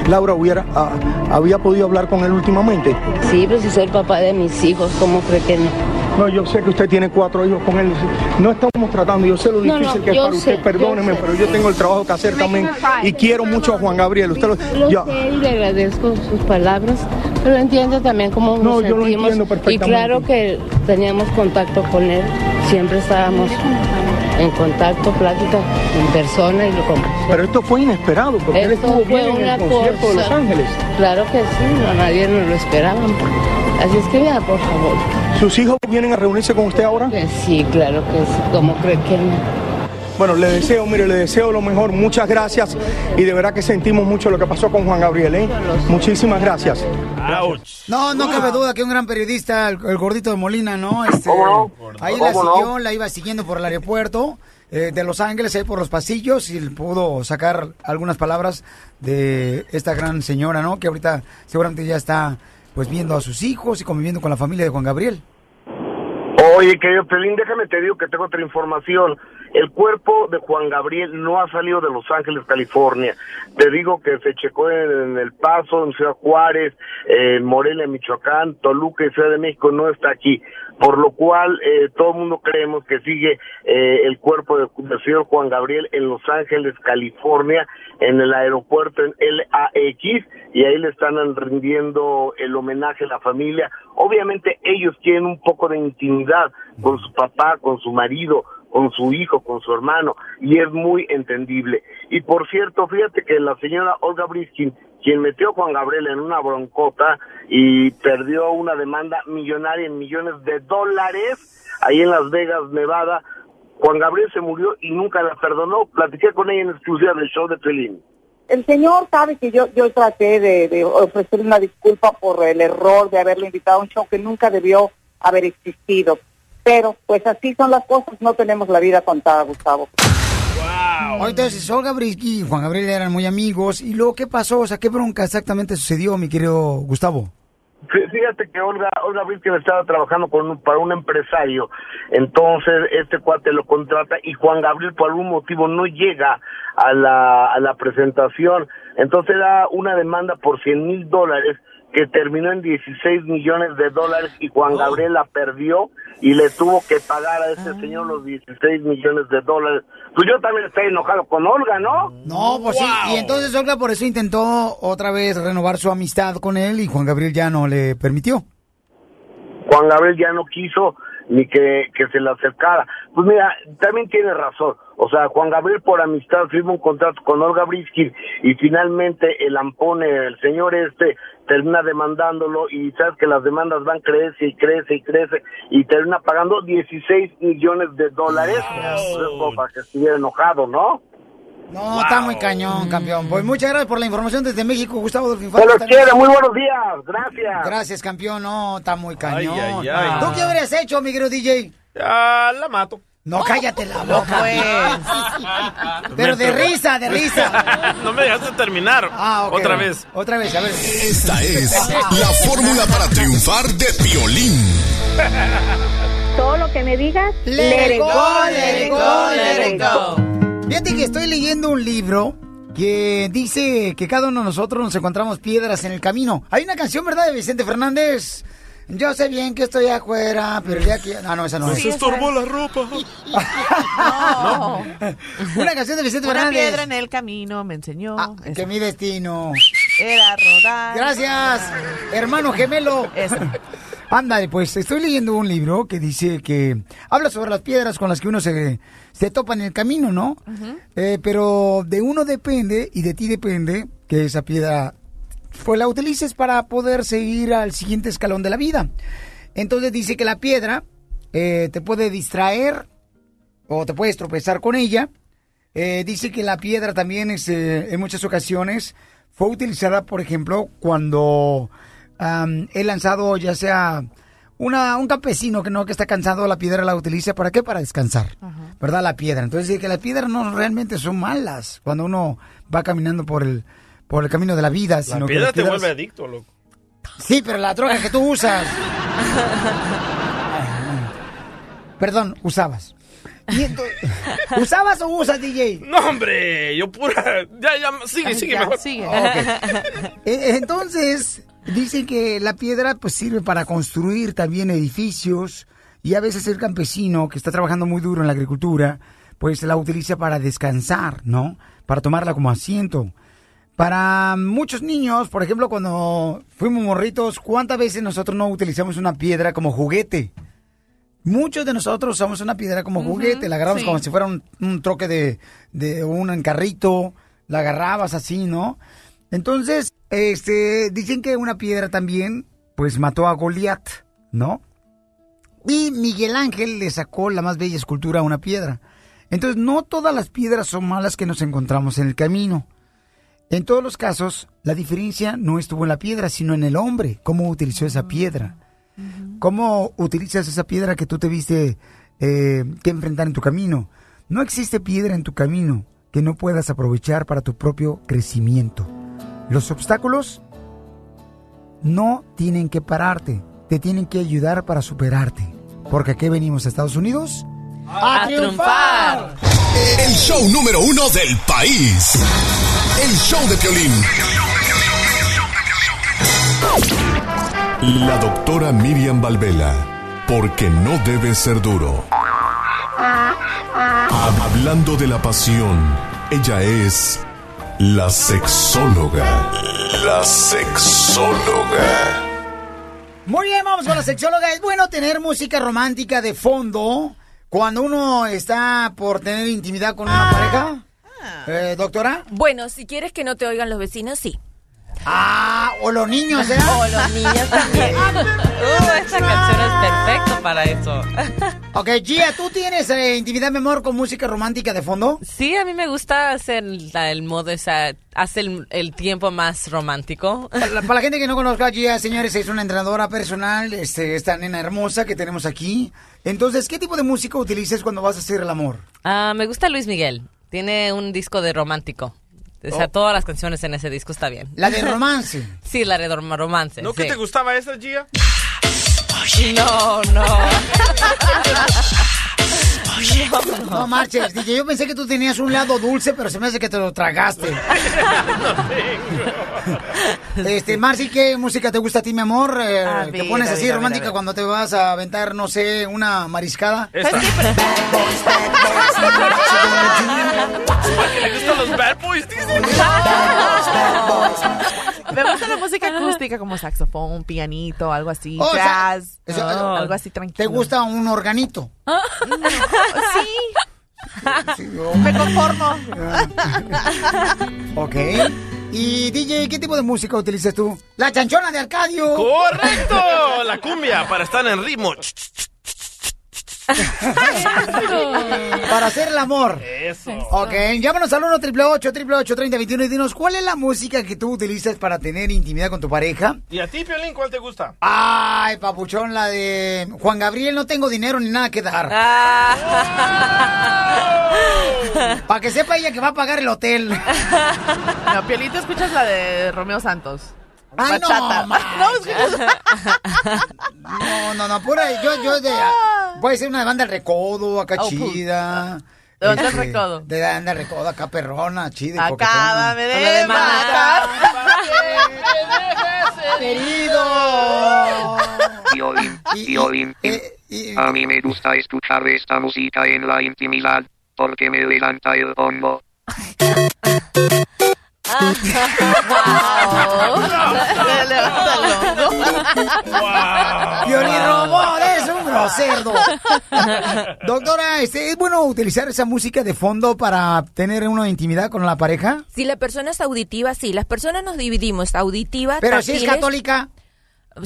Laura hubiera, ah, había podido hablar con él últimamente. Sí, pues si soy el papá de mis hijos, ¿cómo cree que no? No, yo sé que usted tiene cuatro hijos con él. No estamos tratando, yo sé lo difícil no, que es para usted, perdóneme, yo pero yo tengo el trabajo que hacer también y quiero mucho a Juan Gabriel. Usted lo, Lo yo- sé y le agradezco sus palabras, pero entiendo también cómo No, nos yo lo entiendo y perfectamente. claro que teníamos contacto con él, siempre estábamos en contacto, plática en persona y lo como. pero esto fue inesperado porque él Esto estuvo fue bien en el concierto de Los Ángeles. Claro que sí, no, nadie nos lo esperaba. Así es que vea, por favor. ¿Sus hijos vienen a reunirse con usted ahora? Sí, claro que sí. ¿Cómo cree que no? Bueno, le deseo, mire, le deseo lo mejor. Muchas gracias y de verdad que sentimos mucho lo que pasó con Juan Gabriel, ¿eh? Muchísimas gracias. No, no cabe duda que un gran periodista, el, el gordito de Molina, ¿no? Este, ¿Cómo no? Ahí la siguió, la iba siguiendo por el aeropuerto eh, de Los Ángeles, ahí por los pasillos, y pudo sacar algunas palabras de esta gran señora, ¿no? Que ahorita seguramente ya está pues viendo a sus hijos y conviviendo con la familia de Juan Gabriel. Oye, querido Pelín, déjame te digo que tengo otra información. El cuerpo de Juan Gabriel no ha salido de Los Ángeles, California. Te digo que se checó en, El Paso, en Ciudad Juárez, en Morelia, Michoacán, Toluca y Ciudad de México, no está aquí. Por lo cual, eh, todo el mundo creemos que sigue eh, el cuerpo de- del señor Juan Gabriel en Los Ángeles, California, en el aeropuerto en LAX, y ahí le están rindiendo el homenaje a la familia. Obviamente ellos quieren un poco de intimidad con su papá, con su marido, con su hijo, con su hermano, y es muy entendible. Y por cierto, fíjate que la señora Olga Briskin, quien metió a Juan Gabriel en una broncota y perdió una demanda millonaria en millones de dólares ahí en Las Vegas, Nevada, Juan Gabriel se murió y nunca la perdonó. Platiqué con ella en exclusiva del show de Pelín. El señor sabe que yo yo traté de, de ofrecerle una disculpa por el error de haberlo invitado a un show que nunca debió haber existido. Pero pues así son las cosas, no tenemos la vida contada, Gustavo. Wow. Entonces, Olga Brisky y Juan Gabriel eran muy amigos. ¿Y luego qué pasó? O sea, ¿qué bronca exactamente sucedió, mi querido Gustavo? Fí- Fíjate que Olga, Olga Briskin estaba trabajando con un- para un empresario, entonces este cuate lo contrata y Juan Gabriel por algún motivo no llega a la, a la presentación, entonces era una demanda por 100 mil dólares que terminó en 16 millones de dólares y Juan Gabriel la perdió y le tuvo que pagar a ese señor los 16 millones de dólares. Pues yo también estoy enojado con Olga, ¿no? No, pues sí. Y entonces Olga por eso intentó otra vez renovar su amistad con él y Juan Gabriel ya no le permitió. Juan Gabriel ya no quiso ni que, que se le acercara. Pues mira, también tiene razón. O sea, Juan Gabriel por amistad firma un contrato con Olga Briskin y finalmente el ampone, el señor este, termina demandándolo y sabes que las demandas van crece y crece y crece y termina pagando 16 millones de dólares es como para que estuviera enojado, ¿no? No, está muy cañón, campeón. Pues muchas gracias por la información desde México, Gustavo Dolfin Se los quiero, muy buenos días, gracias. Gracias, campeón. No, está muy cañón. Ay, ay, ay. ¿Tú qué habrías hecho, mi querido DJ? Ah, la mato. No, cállate la boca. pues. Pero de risa, de risa. no me dejaste terminar. Ah, ok. Otra vez. Otra vez, a ver. Esta es la fórmula para triunfar de violín. Todo lo que me digas, Let it go, let go, let it go. Fíjate que estoy leyendo un libro que dice que cada uno de nosotros nos encontramos piedras en el camino. Hay una canción, ¿verdad, de Vicente Fernández? Yo sé bien que estoy afuera, pero ya que... Ah, no, esa no es. estorbó la ropa. No. Una canción de Vicente Una Fernández. piedra en el camino me enseñó. Que mi destino. Era rodar. Gracias, hermano gemelo. Ándale, pues estoy leyendo un libro que dice que habla sobre las piedras con las que uno se, se topa en el camino, ¿no? Eh, pero de uno depende y de ti depende que esa piedra pues la utilices para poder seguir al siguiente escalón de la vida. Entonces dice que la piedra eh, te puede distraer o te puedes tropezar con ella. Eh, dice que la piedra también es, eh, en muchas ocasiones fue utilizada, por ejemplo, cuando he lanzado ya sea una, un campesino que no que está cansado, la piedra la utiliza para qué? Para descansar, ¿verdad? La piedra. Entonces dice que las piedras no realmente son malas cuando uno va caminando por el por el camino de la vida, La sino que piedra te vuelve adicto, loco. Sí, pero la droga que tú usas. Perdón, usabas. ¿Usabas o usas, DJ? No, hombre, yo pura. Ya, ya, sigue, sigue Ya, mejor. sigue. Eh, Entonces, dicen que la piedra pues sirve para construir también edificios y a veces el campesino que está trabajando muy duro en la agricultura, pues la utiliza para descansar, ¿no? Para tomarla como asiento. Para muchos niños, por ejemplo, cuando fuimos morritos, ¿cuántas veces nosotros no utilizamos una piedra como juguete? Muchos de nosotros usamos una piedra como juguete, la agarramos sí. como si fuera un, un troque de, de un carrito, la agarrabas así, ¿no? Entonces, este, dicen que una piedra también, pues mató a Goliat, ¿no? Y Miguel Ángel le sacó la más bella escultura a una piedra. Entonces, no todas las piedras son malas que nos encontramos en el camino. En todos los casos, la diferencia no estuvo en la piedra, sino en el hombre, cómo utilizó esa piedra. ¿Cómo utilizas esa piedra que tú te viste eh, que enfrentar en tu camino? No existe piedra en tu camino que no puedas aprovechar para tu propio crecimiento. Los obstáculos no tienen que pararte, te tienen que ayudar para superarte. Porque aquí venimos a Estados Unidos a triunfar. El show número uno del país. El show de Piolín. La doctora Miriam Valvela. Porque no debe ser duro. Hablando de la pasión, ella es la sexóloga. La sexóloga. Muy bien, vamos con la sexóloga. Es bueno tener música romántica de fondo cuando uno está por tener intimidad con una pareja. Eh, doctora. Bueno, si quieres que no te oigan los vecinos, sí. Ah, o los niños, ¿eh? O los niños también. Uh, esta canción es perfecta para eso. Ok, Gia, ¿tú tienes eh, intimidad, mi amor, con música romántica de fondo? Sí, a mí me gusta hacer la- el modo, o sea, hace el, el tiempo más romántico. Para la, para la gente que no conozca a Gia, señores, es una entrenadora personal, este, esta nena hermosa que tenemos aquí. Entonces, ¿qué tipo de música utilizas cuando vas a hacer el amor? Ah, me gusta Luis Miguel. Tiene un disco de romántico. O sea, Oh. todas las canciones en ese disco está bien. La de romance. sí, la de rom- romance. ¿No sí. que te gustaba esa, Gia? No, no. No marches, DJ, yo pensé que tú tenías un lado dulce, pero se me hace que te lo tragaste. Este, Marci, ¿qué música te gusta a ti, mi amor? Eh, ¿Te pones así romántica cuando te vas a aventar, no sé, una mariscada? Esta. ¿Le gustan los bad boys, dice? Me gusta la música acústica como saxofón, pianito, algo así, Oh, o sea, jazz, eso- oh, algo así tranquilo. ¿Te gusta un organito? sí. Me conformo. Ok. Y DJ, ¿qué tipo de música utilizas tú? La chanchona de Arcadio. ¡Correcto! La cumbia para estar en ritmo. Para hacer el amor. Eso. Ok, llámanos al 1 888 3021 y dinos cuál es la música que tú utilizas para tener intimidad con tu pareja. ¿Y a ti, Piolín, cuál te gusta? Ay, papuchón, la de Juan Gabriel, no tengo dinero ni nada que dar. Para que sepa ella que va a pagar el hotel. No, Piolito, escuchas la de Romeo Santos. Ay, no, Bachata. No, No, no, no, pura, yo, yo de, puede ser una banda del recodo, acá Oh, chida. ¿De dónde Este, recodo? De banda del recodo, acá perrona, chida. Acábame coquetona. de matar. Querido. Violín, violín. A mí me gusta escuchar esta música en la intimidad, porque me levanta el hombro. Piolín Robot es un grosero. Doctora, este, ¿es bueno utilizar esa música de fondo para tener una intimidad con la pareja? Si la persona es auditiva, sí. Las personas nos dividimos auditiva, Pero si es católica.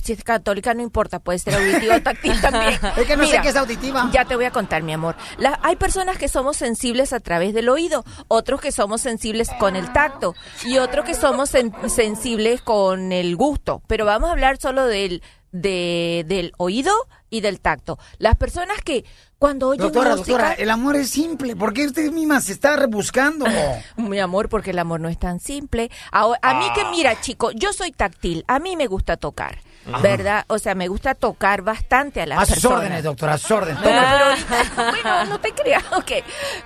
Si es católica, no importa, puede ser auditiva o táctil también. Es que no sé Mira, qué es auditiva. Ya te voy a contar, mi amor. La- hay personas que somos sensibles a través del oído, otros que somos sensibles con el tacto y otros que somos sen- sensibles con el gusto. Pero vamos a hablar solo del, de- del oído y del tacto. Las personas que cuando oyen Doctora, música... doctora, el amor es simple. ¿Por qué usted misma se está rebuscando? Mi amor, porque el amor no es tan simple. Ahora, a mí que mira, chico, yo soy táctil, a mí me gusta tocar, Ajá. ¿verdad? O sea, me gusta tocar bastante a las A sus personas. órdenes, doctora, a sus órdenes. Bueno, pero ahorita- bueno, no te creas, ok.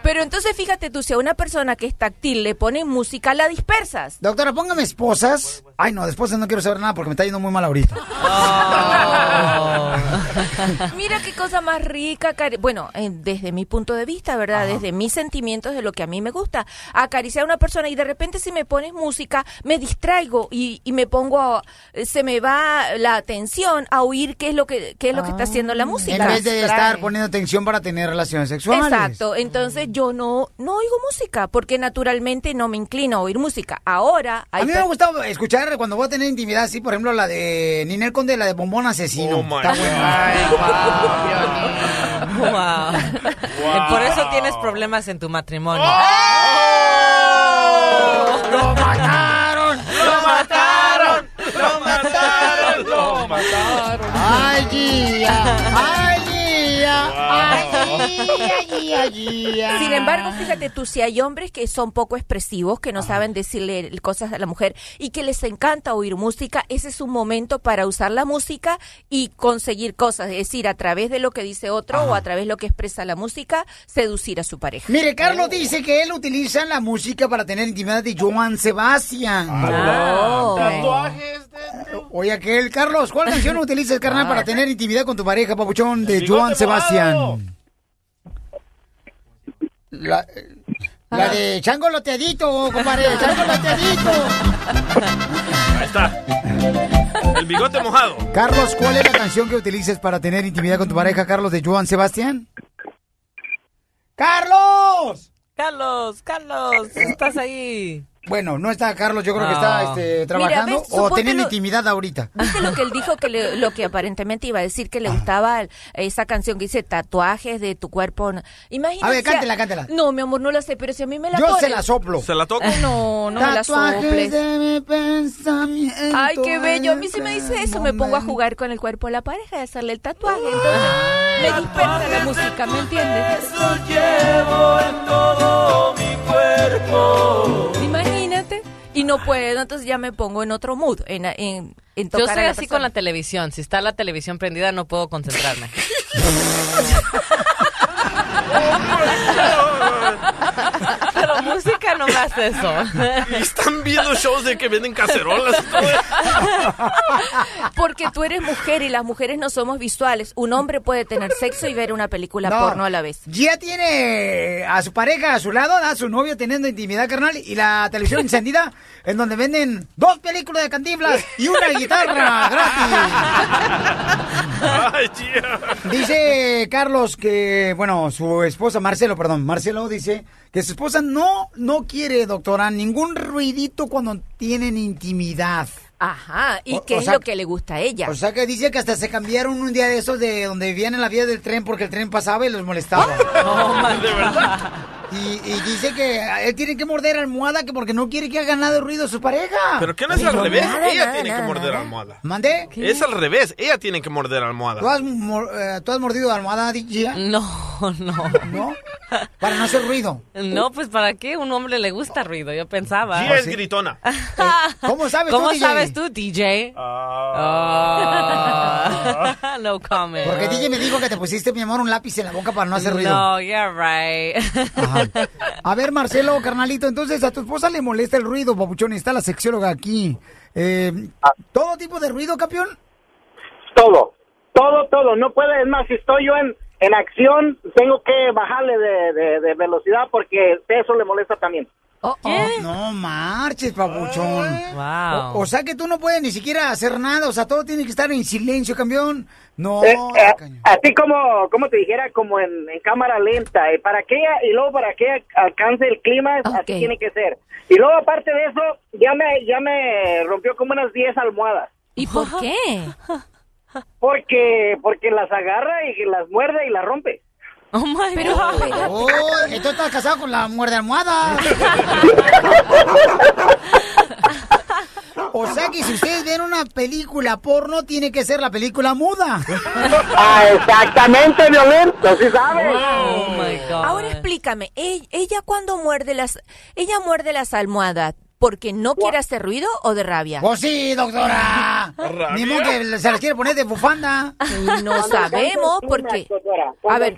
Pero entonces fíjate tú, si a una persona que es táctil le pones música, la dispersas. Doctora, póngame esposas. Ay, no, de esposas no quiero saber nada porque me está yendo muy mal ahorita. Mira qué cosa más rica, cari- bueno, eh, desde mi punto de vista, ¿verdad? Desde mis sentimientos de lo que a mí me gusta. Acariciar a una persona y de repente si me pones música, me distraigo y, y me pongo, a- se me va la atención a oír qué es lo que, qué es lo que está haciendo la música. En vez de estar poniendo atención para tener relaciones sexuales. Exacto, entonces yo no, no oigo música porque naturalmente no me inclino a oír música. Ahora hay A mí me gusta escuchar cuando voy a tener intimidad, así, por ejemplo, la de Ninel Conde, la de Bombón Asesino. Está buena. Wow. Por eso tienes problemas en tu matrimonio. ¡Lo mataron! ¡Lo mataron! ¡Lo mataron! ¡Lo mataron! ¡Ay, Sin embargo, fíjate tú, si hay hombres que son poco expresivos, que no saben decirle cosas a la mujer y que les encanta oír música, ese es un momento para usar la música y conseguir cosas, es decir, a través de lo que dice otro o a través de lo que expresa la música, seducir a su pareja. Mire, Carlos dice que él utiliza la música para tener intimidad de Joan Sebastián. Ah, Tatuajes Oye, aquel, Carlos, ¿cuál canción utilizas, carnal, Ah. para tener intimidad con tu pareja, papuchón, de Joan Sebastián? La, la de Chango Loteadito, compadre, Chango Loteadito. Ahí está. El bigote mojado. Carlos, ¿cuál es la canción que utilices para tener intimidad con tu pareja, Carlos, de Joan Sebastián? ¡Carlos! Carlos, Carlos, estás ahí. Bueno, no está Carlos, yo creo que está Ah. este, trabajando ves, o teniendo lo- intimidad ahorita. ¿Viste lo que él dijo? que le- Lo que aparentemente iba a decir que le gustaba el- esa canción que dice tatuajes de tu cuerpo. Imagínate. A ver, cántela, cántela. No, mi amor, no la sé, pero si a mí me la Yo se la soplo. ¿Se la toco? No, no me la Tatuajes soples. de mi pensamiento. Ay, qué bello. A mí si me dice eso, me pongo a jugar con el cuerpo de la pareja y hacerle el tatuaje. Entonces, me dispersa la música, ¿me entiendes? llevo en todo mi cuerpo. Imagínate. Y no puedo, entonces ya me pongo en otro mood, en, en, en Yo tocar soy a la así persona. con la televisión. Si está la televisión prendida, no puedo concentrarme. Pero música no me hace eso. Y están viendo shows de que venden cacerolas. y todo eso. Porque tú eres mujer y las mujeres no somos visuales. Un hombre puede tener sexo y ver una película No. porno a la vez. Ya tiene a su pareja a su lado, a su novio teniendo intimidad carnal y la televisión encendida en donde venden dos películas de cantinflas y una guitarra gratis. Ay, tía. Dice Carlos que, bueno, su esposa, Marcelo, perdón, Marcelo dice que su esposa no, no quiere, doctora, ningún ruidito cuando tienen intimidad. Ajá, ¿y O- qué o es sea- lo que le gusta a ella? O sea que dice que hasta se cambiaron un día de esos de donde vivían en la vía del tren porque el tren pasaba y los molestaba. ¿De verdad? Y, y dice que él tiene que morder almohada que porque no quiere que haga nada de ruido su pareja. ¿Pero qué no es al revés? nada, Ella nada, tiene que morder nada. almohada. ¿Mandé? Es al revés. Ella tiene que morder almohada. ¿Tú has, mor- eh, ¿tú has mordido almohada, DJ? No, no. ¿No? Para no hacer ruido. No, pues ¿para qué? Un hombre le gusta ruido, yo pensaba. Gia es gritona. ¿Cómo sabes ¿Cómo tú, DJ? sabes tú, DJ? Ah. no comment. Porque DJ me dijo que te pusiste, mi amor, un lápiz en la boca para no hacer ruido. No, you're right. A ver, Marcelo, carnalito, entonces a tu esposa le molesta el ruido, papuchón, está la sexióloga aquí. Eh, ¿Todo tipo de ruido, campeón? Todo, todo, todo. No puede, es más, si estoy yo en, en acción, tengo que bajarle de, de- de velocidad porque eso le molesta también. No marches, papuchón. Wow. O, o sea que tú no puedes ni siquiera hacer nada, o sea, todo tiene que estar en silencio, campeón. No, Eh, eh, así como, como te dijera, como en, en cámara lenta. eh, para que ella, y luego para que ella alcance el clima, así tiene que ser. Y luego, aparte de eso, ya me, ya me rompió como unas 10 almohadas. ¿Y por qué? Porque, porque las agarra y las muerde y las rompe. Oh my Pero, God. Oh, entonces estás casado con la muerde almohada. O sea que si ustedes ven una película porno, tiene que ser la película muda. Ah, exactamente, violento, ¿sí sabes? Oh my God. Ahora explícame, e- ella cuando muerde las, ella muerde las almohadas porque no quiere hacer ruido o de rabia. Pues sí, doctora. Ni modo que se las quiere poner de bufanda. No sabemos porque, a cuando ver,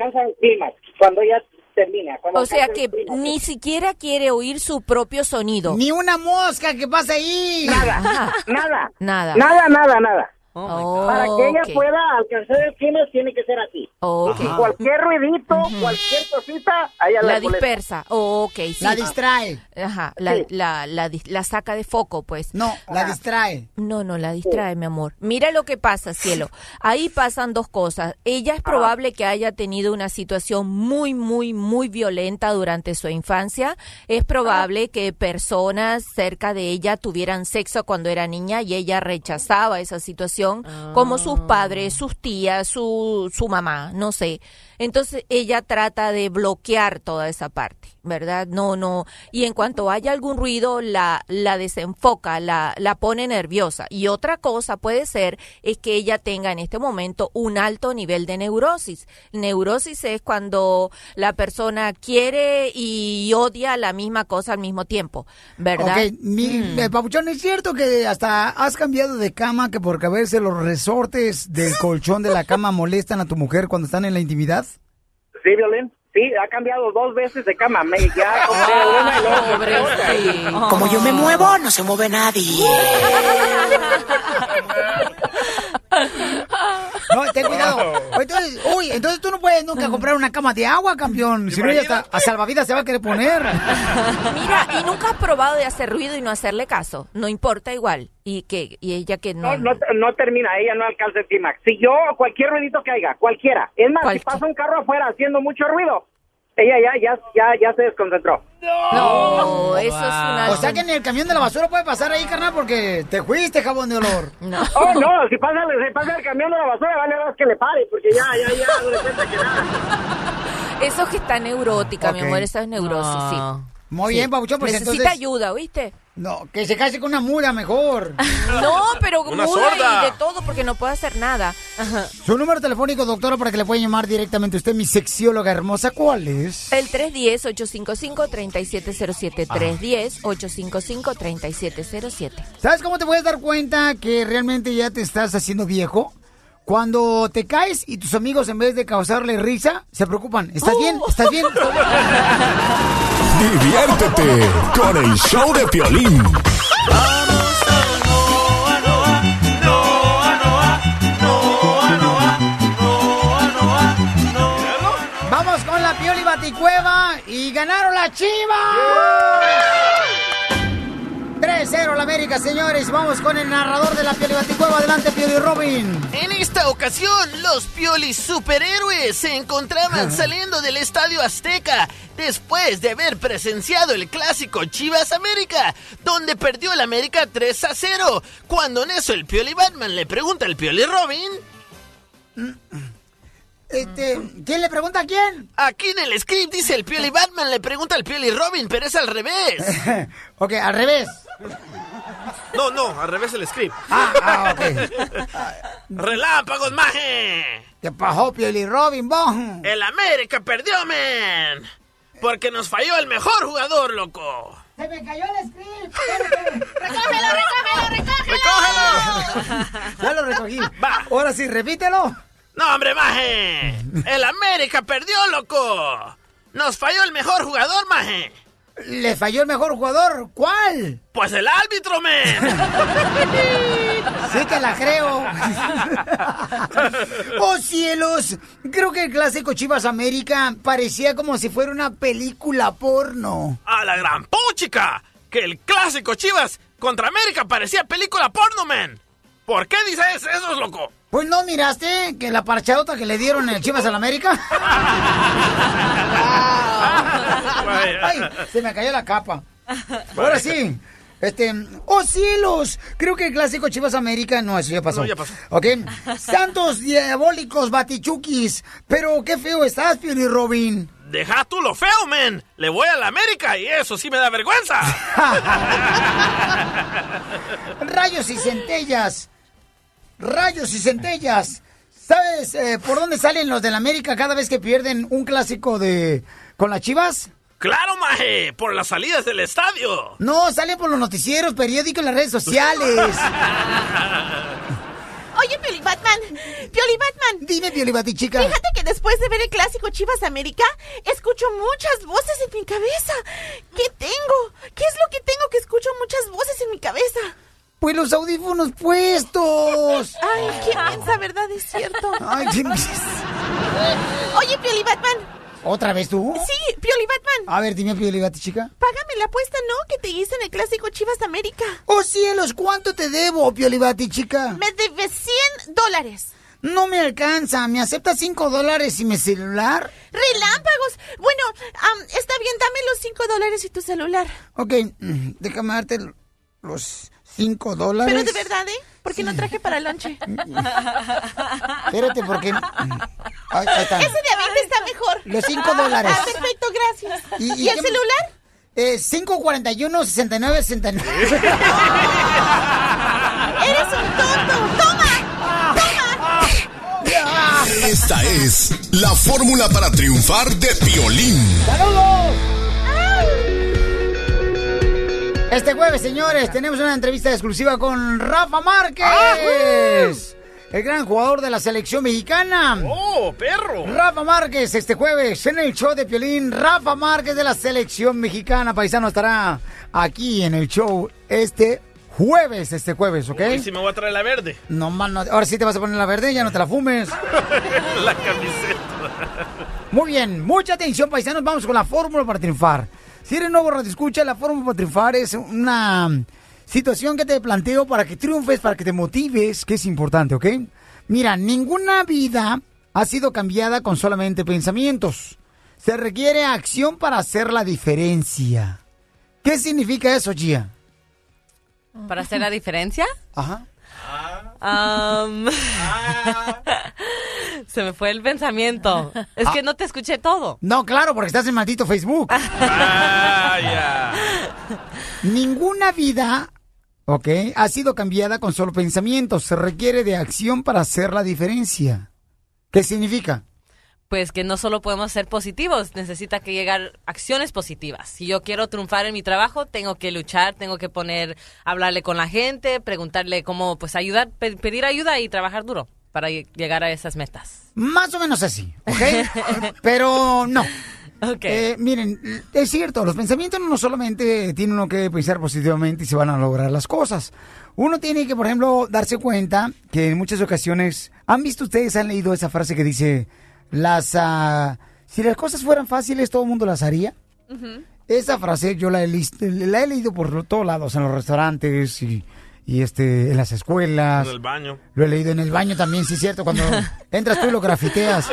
cuando ya termina. cuando o sea que ni siquiera quiere oír su propio sonido. Ni una mosca que pasa ahí. Nada, nada, Nada. nada, nada, nada. Oh, Para que ella pueda alcanzar el clímax tiene que ser así. Ok. Y Cualquier ruidito, cualquier cosita, a ella La molesta. dispersa. Oh, ok, sí. La distrae. Ajá, la, Sí. la, la, la saca de foco, pues. No, la distrae. No, no, la distrae, mi amor. Mira lo que pasa, cielo. Ahí pasan dos cosas. Ella es probable que haya tenido una situación muy, muy, muy violenta durante su infancia. Es probable que personas cerca de ella tuvieran sexo cuando era niña y ella rechazaba esa situación, como sus padres, sus tías, su, su mamá, no sé. Entonces ella trata de bloquear toda esa parte, ¿verdad? No, no. Y en cuanto haya algún ruido, la, la desenfoca, la, la pone nerviosa. Y otra cosa puede ser es que ella tenga en este momento un alto nivel de neurosis. Neurosis es cuando la persona quiere y odia la misma cosa al mismo tiempo, ¿verdad? Ok, mi, Mm. eh, Papuchón, ¿es cierto que hasta has cambiado de cama que porque a veces los resortes del colchón de la cama molestan a tu mujer cuando están en la intimidad? Sí, Violín. Sí, ha cambiado dos veces de cama. Me ya compré una y luego otra. Como yo me muevo, no se mueve nadie. No, ten cuidado. Entonces, uy, entonces tú no puedes nunca comprar una cama de agua, campeón. Si no, ya está, a salvavidas se va a querer poner. Mira, y nunca has probado de hacer ruido y no hacerle caso. No importa igual. Y que y ella que no. No, no, no termina, ella no alcanza el clímax. Si yo, cualquier ruidito que haya, cualquiera. Es más, si pasa un carro afuera haciendo mucho ruido, ella ya, ya, ya, ya se desconcentró. No, eso es una. O sea que en el camión de la basura puede pasar ahí, carnal, porque te fuiste, jabón de olor. No. Oh, no, si pasa, si pasa el camión de la basura, vale más que le pare, porque ya, ya, ya, no que nada. Eso es que está neurótica, mi amor. Eso es neurosis, sí. Muy Sí. bien, Pabuchón, pues Necesita entonces... ayuda, ¿oíste? No, que se case con una mula mejor. No, pero Una muda sorda. y de todo porque no puede hacer nada. Ajá. Su número telefónico, doctora, para que le pueda llamar directamente a usted, mi sexióloga hermosa, ¿cuál es? El 310-855-3707. 310-855-3707. ¿Sabes cómo te puedes dar cuenta que realmente ya te estás haciendo viejo? Cuando te caes y tus amigos en vez de causarle risa, se preocupan. ¿Estás bien? ¿Estás bien? Diviértete con el show de Piolín. Vamos con la Pioli Baticueva y ganaron la Chiva. 3-0 la América, señores. Vamos con el narrador de la Pioli Baticueva. Adelante, Pioli Robin. En esta ocasión, los Piolis superhéroes se encontraban saliendo del Estadio Azteca después de haber presenciado el clásico Chivas América, donde perdió el América 3 a 0. Cuando en eso el Pioli Batman le pregunta al Pioli Robin. Este, ¿quién le pregunta a quién? Aquí en el script dice el Pioli Batman le pregunta al Pioli Robin, pero es al revés. ok, al revés. No, no, al revés el script. Ah, ah, ok. ¡Relámpagos, maje! ¿Qué pasó, Pioli Robin? vos? El América perdió, men. Porque nos falló el mejor jugador, loco. Se me cayó el script. ¡Recógelo, recógelo, recógelo! Ya lo recogí. Ahora sí, repítelo. No, hombre, maje. El América perdió, loco. Nos falló el mejor jugador, maje. ¿Le falló el mejor jugador? ¿Cuál? Pues el árbitro, men. Sí te la creo. ¡Oh, cielos! Creo que el clásico Chivas América parecía como si fuera una película porno. A la gran puchica. Que el clásico Chivas contra América parecía película porno, men. ¿Por qué dices eso, loco? Pues no miraste que la parchadota que le dieron el Chivas al América. Ay, se me cayó la capa. Ahora sí. Este, oh cielos, creo que el clásico Chivas América, no, eso ya pasó. No, ya pasó. Ok, santos diabólicos batichukis, pero qué feo estás, Pioli Robin. Deja tú lo feo, men. Le voy a la América y eso sí me da vergüenza. Rayos y centellas, rayos y centellas. ¿Sabes eh, por dónde salen los del América cada vez que pierden un clásico de con las Chivas? claro, maje. Por las salidas del estadio. No, salen por los noticieros, periódicos y las redes sociales. Oye, Pioli Batman, Pioli Batman. Dime, Pioli Batichica. Fíjate que después de ver el clásico Chivas América, escucho muchas voces en mi cabeza. ¿Qué tengo? ¿Qué es lo que tengo que escucho muchas voces en mi cabeza? Pues los audífonos puestos. Ay, qué mensa, ¿verdad? Es cierto. Ay, qué- Oye, Pioli Batman. ¿Otra vez tú? Sí, Pioli Batman. A ver, dime, Pioli Batichica. Págame la apuesta, ¿no? Que te hice en el clásico Chivas América. Oh cielos, ¿cuánto te debo, Pioli Batichica? Me debes 100 dólares. No me alcanza. ¿Me aceptas 5 dólares y mi celular? ¡Relámpagos! Bueno, está bien, dame los 5 dólares y tu celular. Ok, mm, déjame darte los 5 dólares. Pero de verdad, ¿eh? Porque no traje para el lonche. Espérate, porque ahí están. Ese de a 20 está mejor. Los cinco dólares. Ah, perfecto, gracias. ¿Y- ¿Y, y el qué- celular? Eh, 541 69 69. ¡Eres un tonto! ¡Toma! Esta es la fórmula para triunfar de Piolín. ¡Saludos! Este jueves, señores, tenemos una entrevista exclusiva con Rafa Márquez. El gran jugador de la selección mexicana. ¡Oh, perro! Rafa Márquez, este jueves en el show de Piolín. Rafa Márquez de la selección mexicana. Paisano estará aquí en el show este jueves, este jueves, ¿ok? Y si me voy a traer la verde. No, man, no, ahora sí te vas a poner la verde, ya no te la fumes. la camiseta. Muy bien, mucha atención, paisanos. Vamos con la fórmula para triunfar. Si eres nuevo radio escucha, la fórmula para triunfar es una situación que te planteo para que triunfes, para que te motives, que es importante, ¿ok? Mira, ninguna vida ha sido cambiada con solamente pensamientos. Se requiere acción para hacer la diferencia. ¿Qué significa eso, Gia? ¿Para hacer la diferencia? Ajá. Am, se me fue el pensamiento. Es que no te escuché todo. No, claro, porque estás en maldito Facebook. Ninguna vida, ok, ha sido cambiada con solo pensamientos. Se requiere de acción para hacer la diferencia. ¿Qué significa? Pues que no solo podemos ser positivos, necesita que llegar acciones positivas. Si yo quiero triunfar en mi trabajo, tengo que luchar, tengo que poner, hablarle con la gente, preguntarle cómo, pues ayudar, pe- pedir ayuda y trabajar duro para lle- llegar a esas metas. Más o menos así, ¿ok? Pero no. Eh, miren, es cierto, los pensamientos no solamente tiene uno que pensar positivamente y se van a lograr las cosas. Uno tiene que, por ejemplo, darse cuenta que en muchas ocasiones, ¿han visto ustedes, han leído esa frase que dice, las, ah, si las cosas fueran fáciles, todo el mundo las haría? Esa frase yo la he, la he leído por todos lados, en los restaurantes y, y, este, en las escuelas. En el baño. Lo he leído en el baño también, sí es cierto, cuando entras tú y lo grafiteas.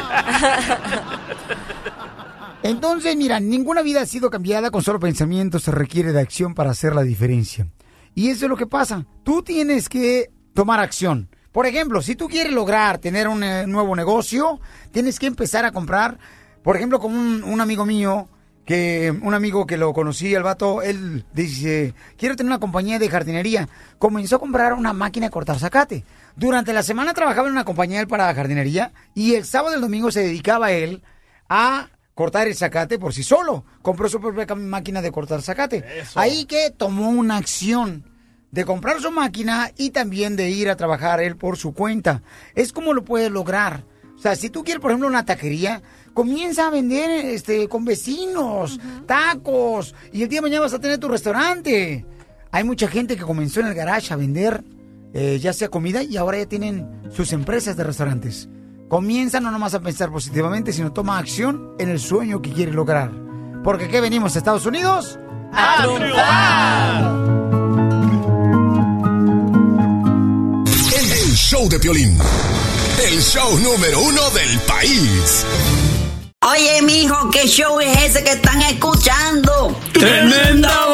Entonces, mira, ninguna vida ha sido cambiada con solo pensamiento, se requiere de acción para hacer la diferencia. Y eso es lo que pasa. Tú tienes que tomar acción. Por ejemplo, si tú quieres lograr tener un eh, nuevo negocio, tienes que empezar a comprar, por ejemplo, con un, un amigo mío, que un amigo que lo conocí, el vato, él dice, quiero tener una compañía de jardinería. Comenzó a comprar una máquina de cortar zacate. Durante la semana trabajaba en una compañía él para jardinería y el sábado y el domingo se dedicaba él a cortar el zacate por sí solo. Compró su propia máquina de cortar zacate. Ahí que tomó una acción de comprar su máquina y también de ir a trabajar él por su cuenta. Es como lo puede lograr. O sea, si tú quieres, por ejemplo, una taquería, comienza a vender este, con vecinos, tacos, y el día de mañana vas a tener tu restaurante. Hay mucha gente que comenzó en el garage a vender eh, ya sea comida y ahora ya tienen sus empresas de restaurantes. Comienza no nomás a pensar positivamente, sino toma acción en el sueño que quiere lograr. Porque ¿qué venimos a Estados Unidos? ¡A show de Piolín. El show número uno del país. Oye, mijo, ¿qué show es ese que están escuchando? ¡Tremenda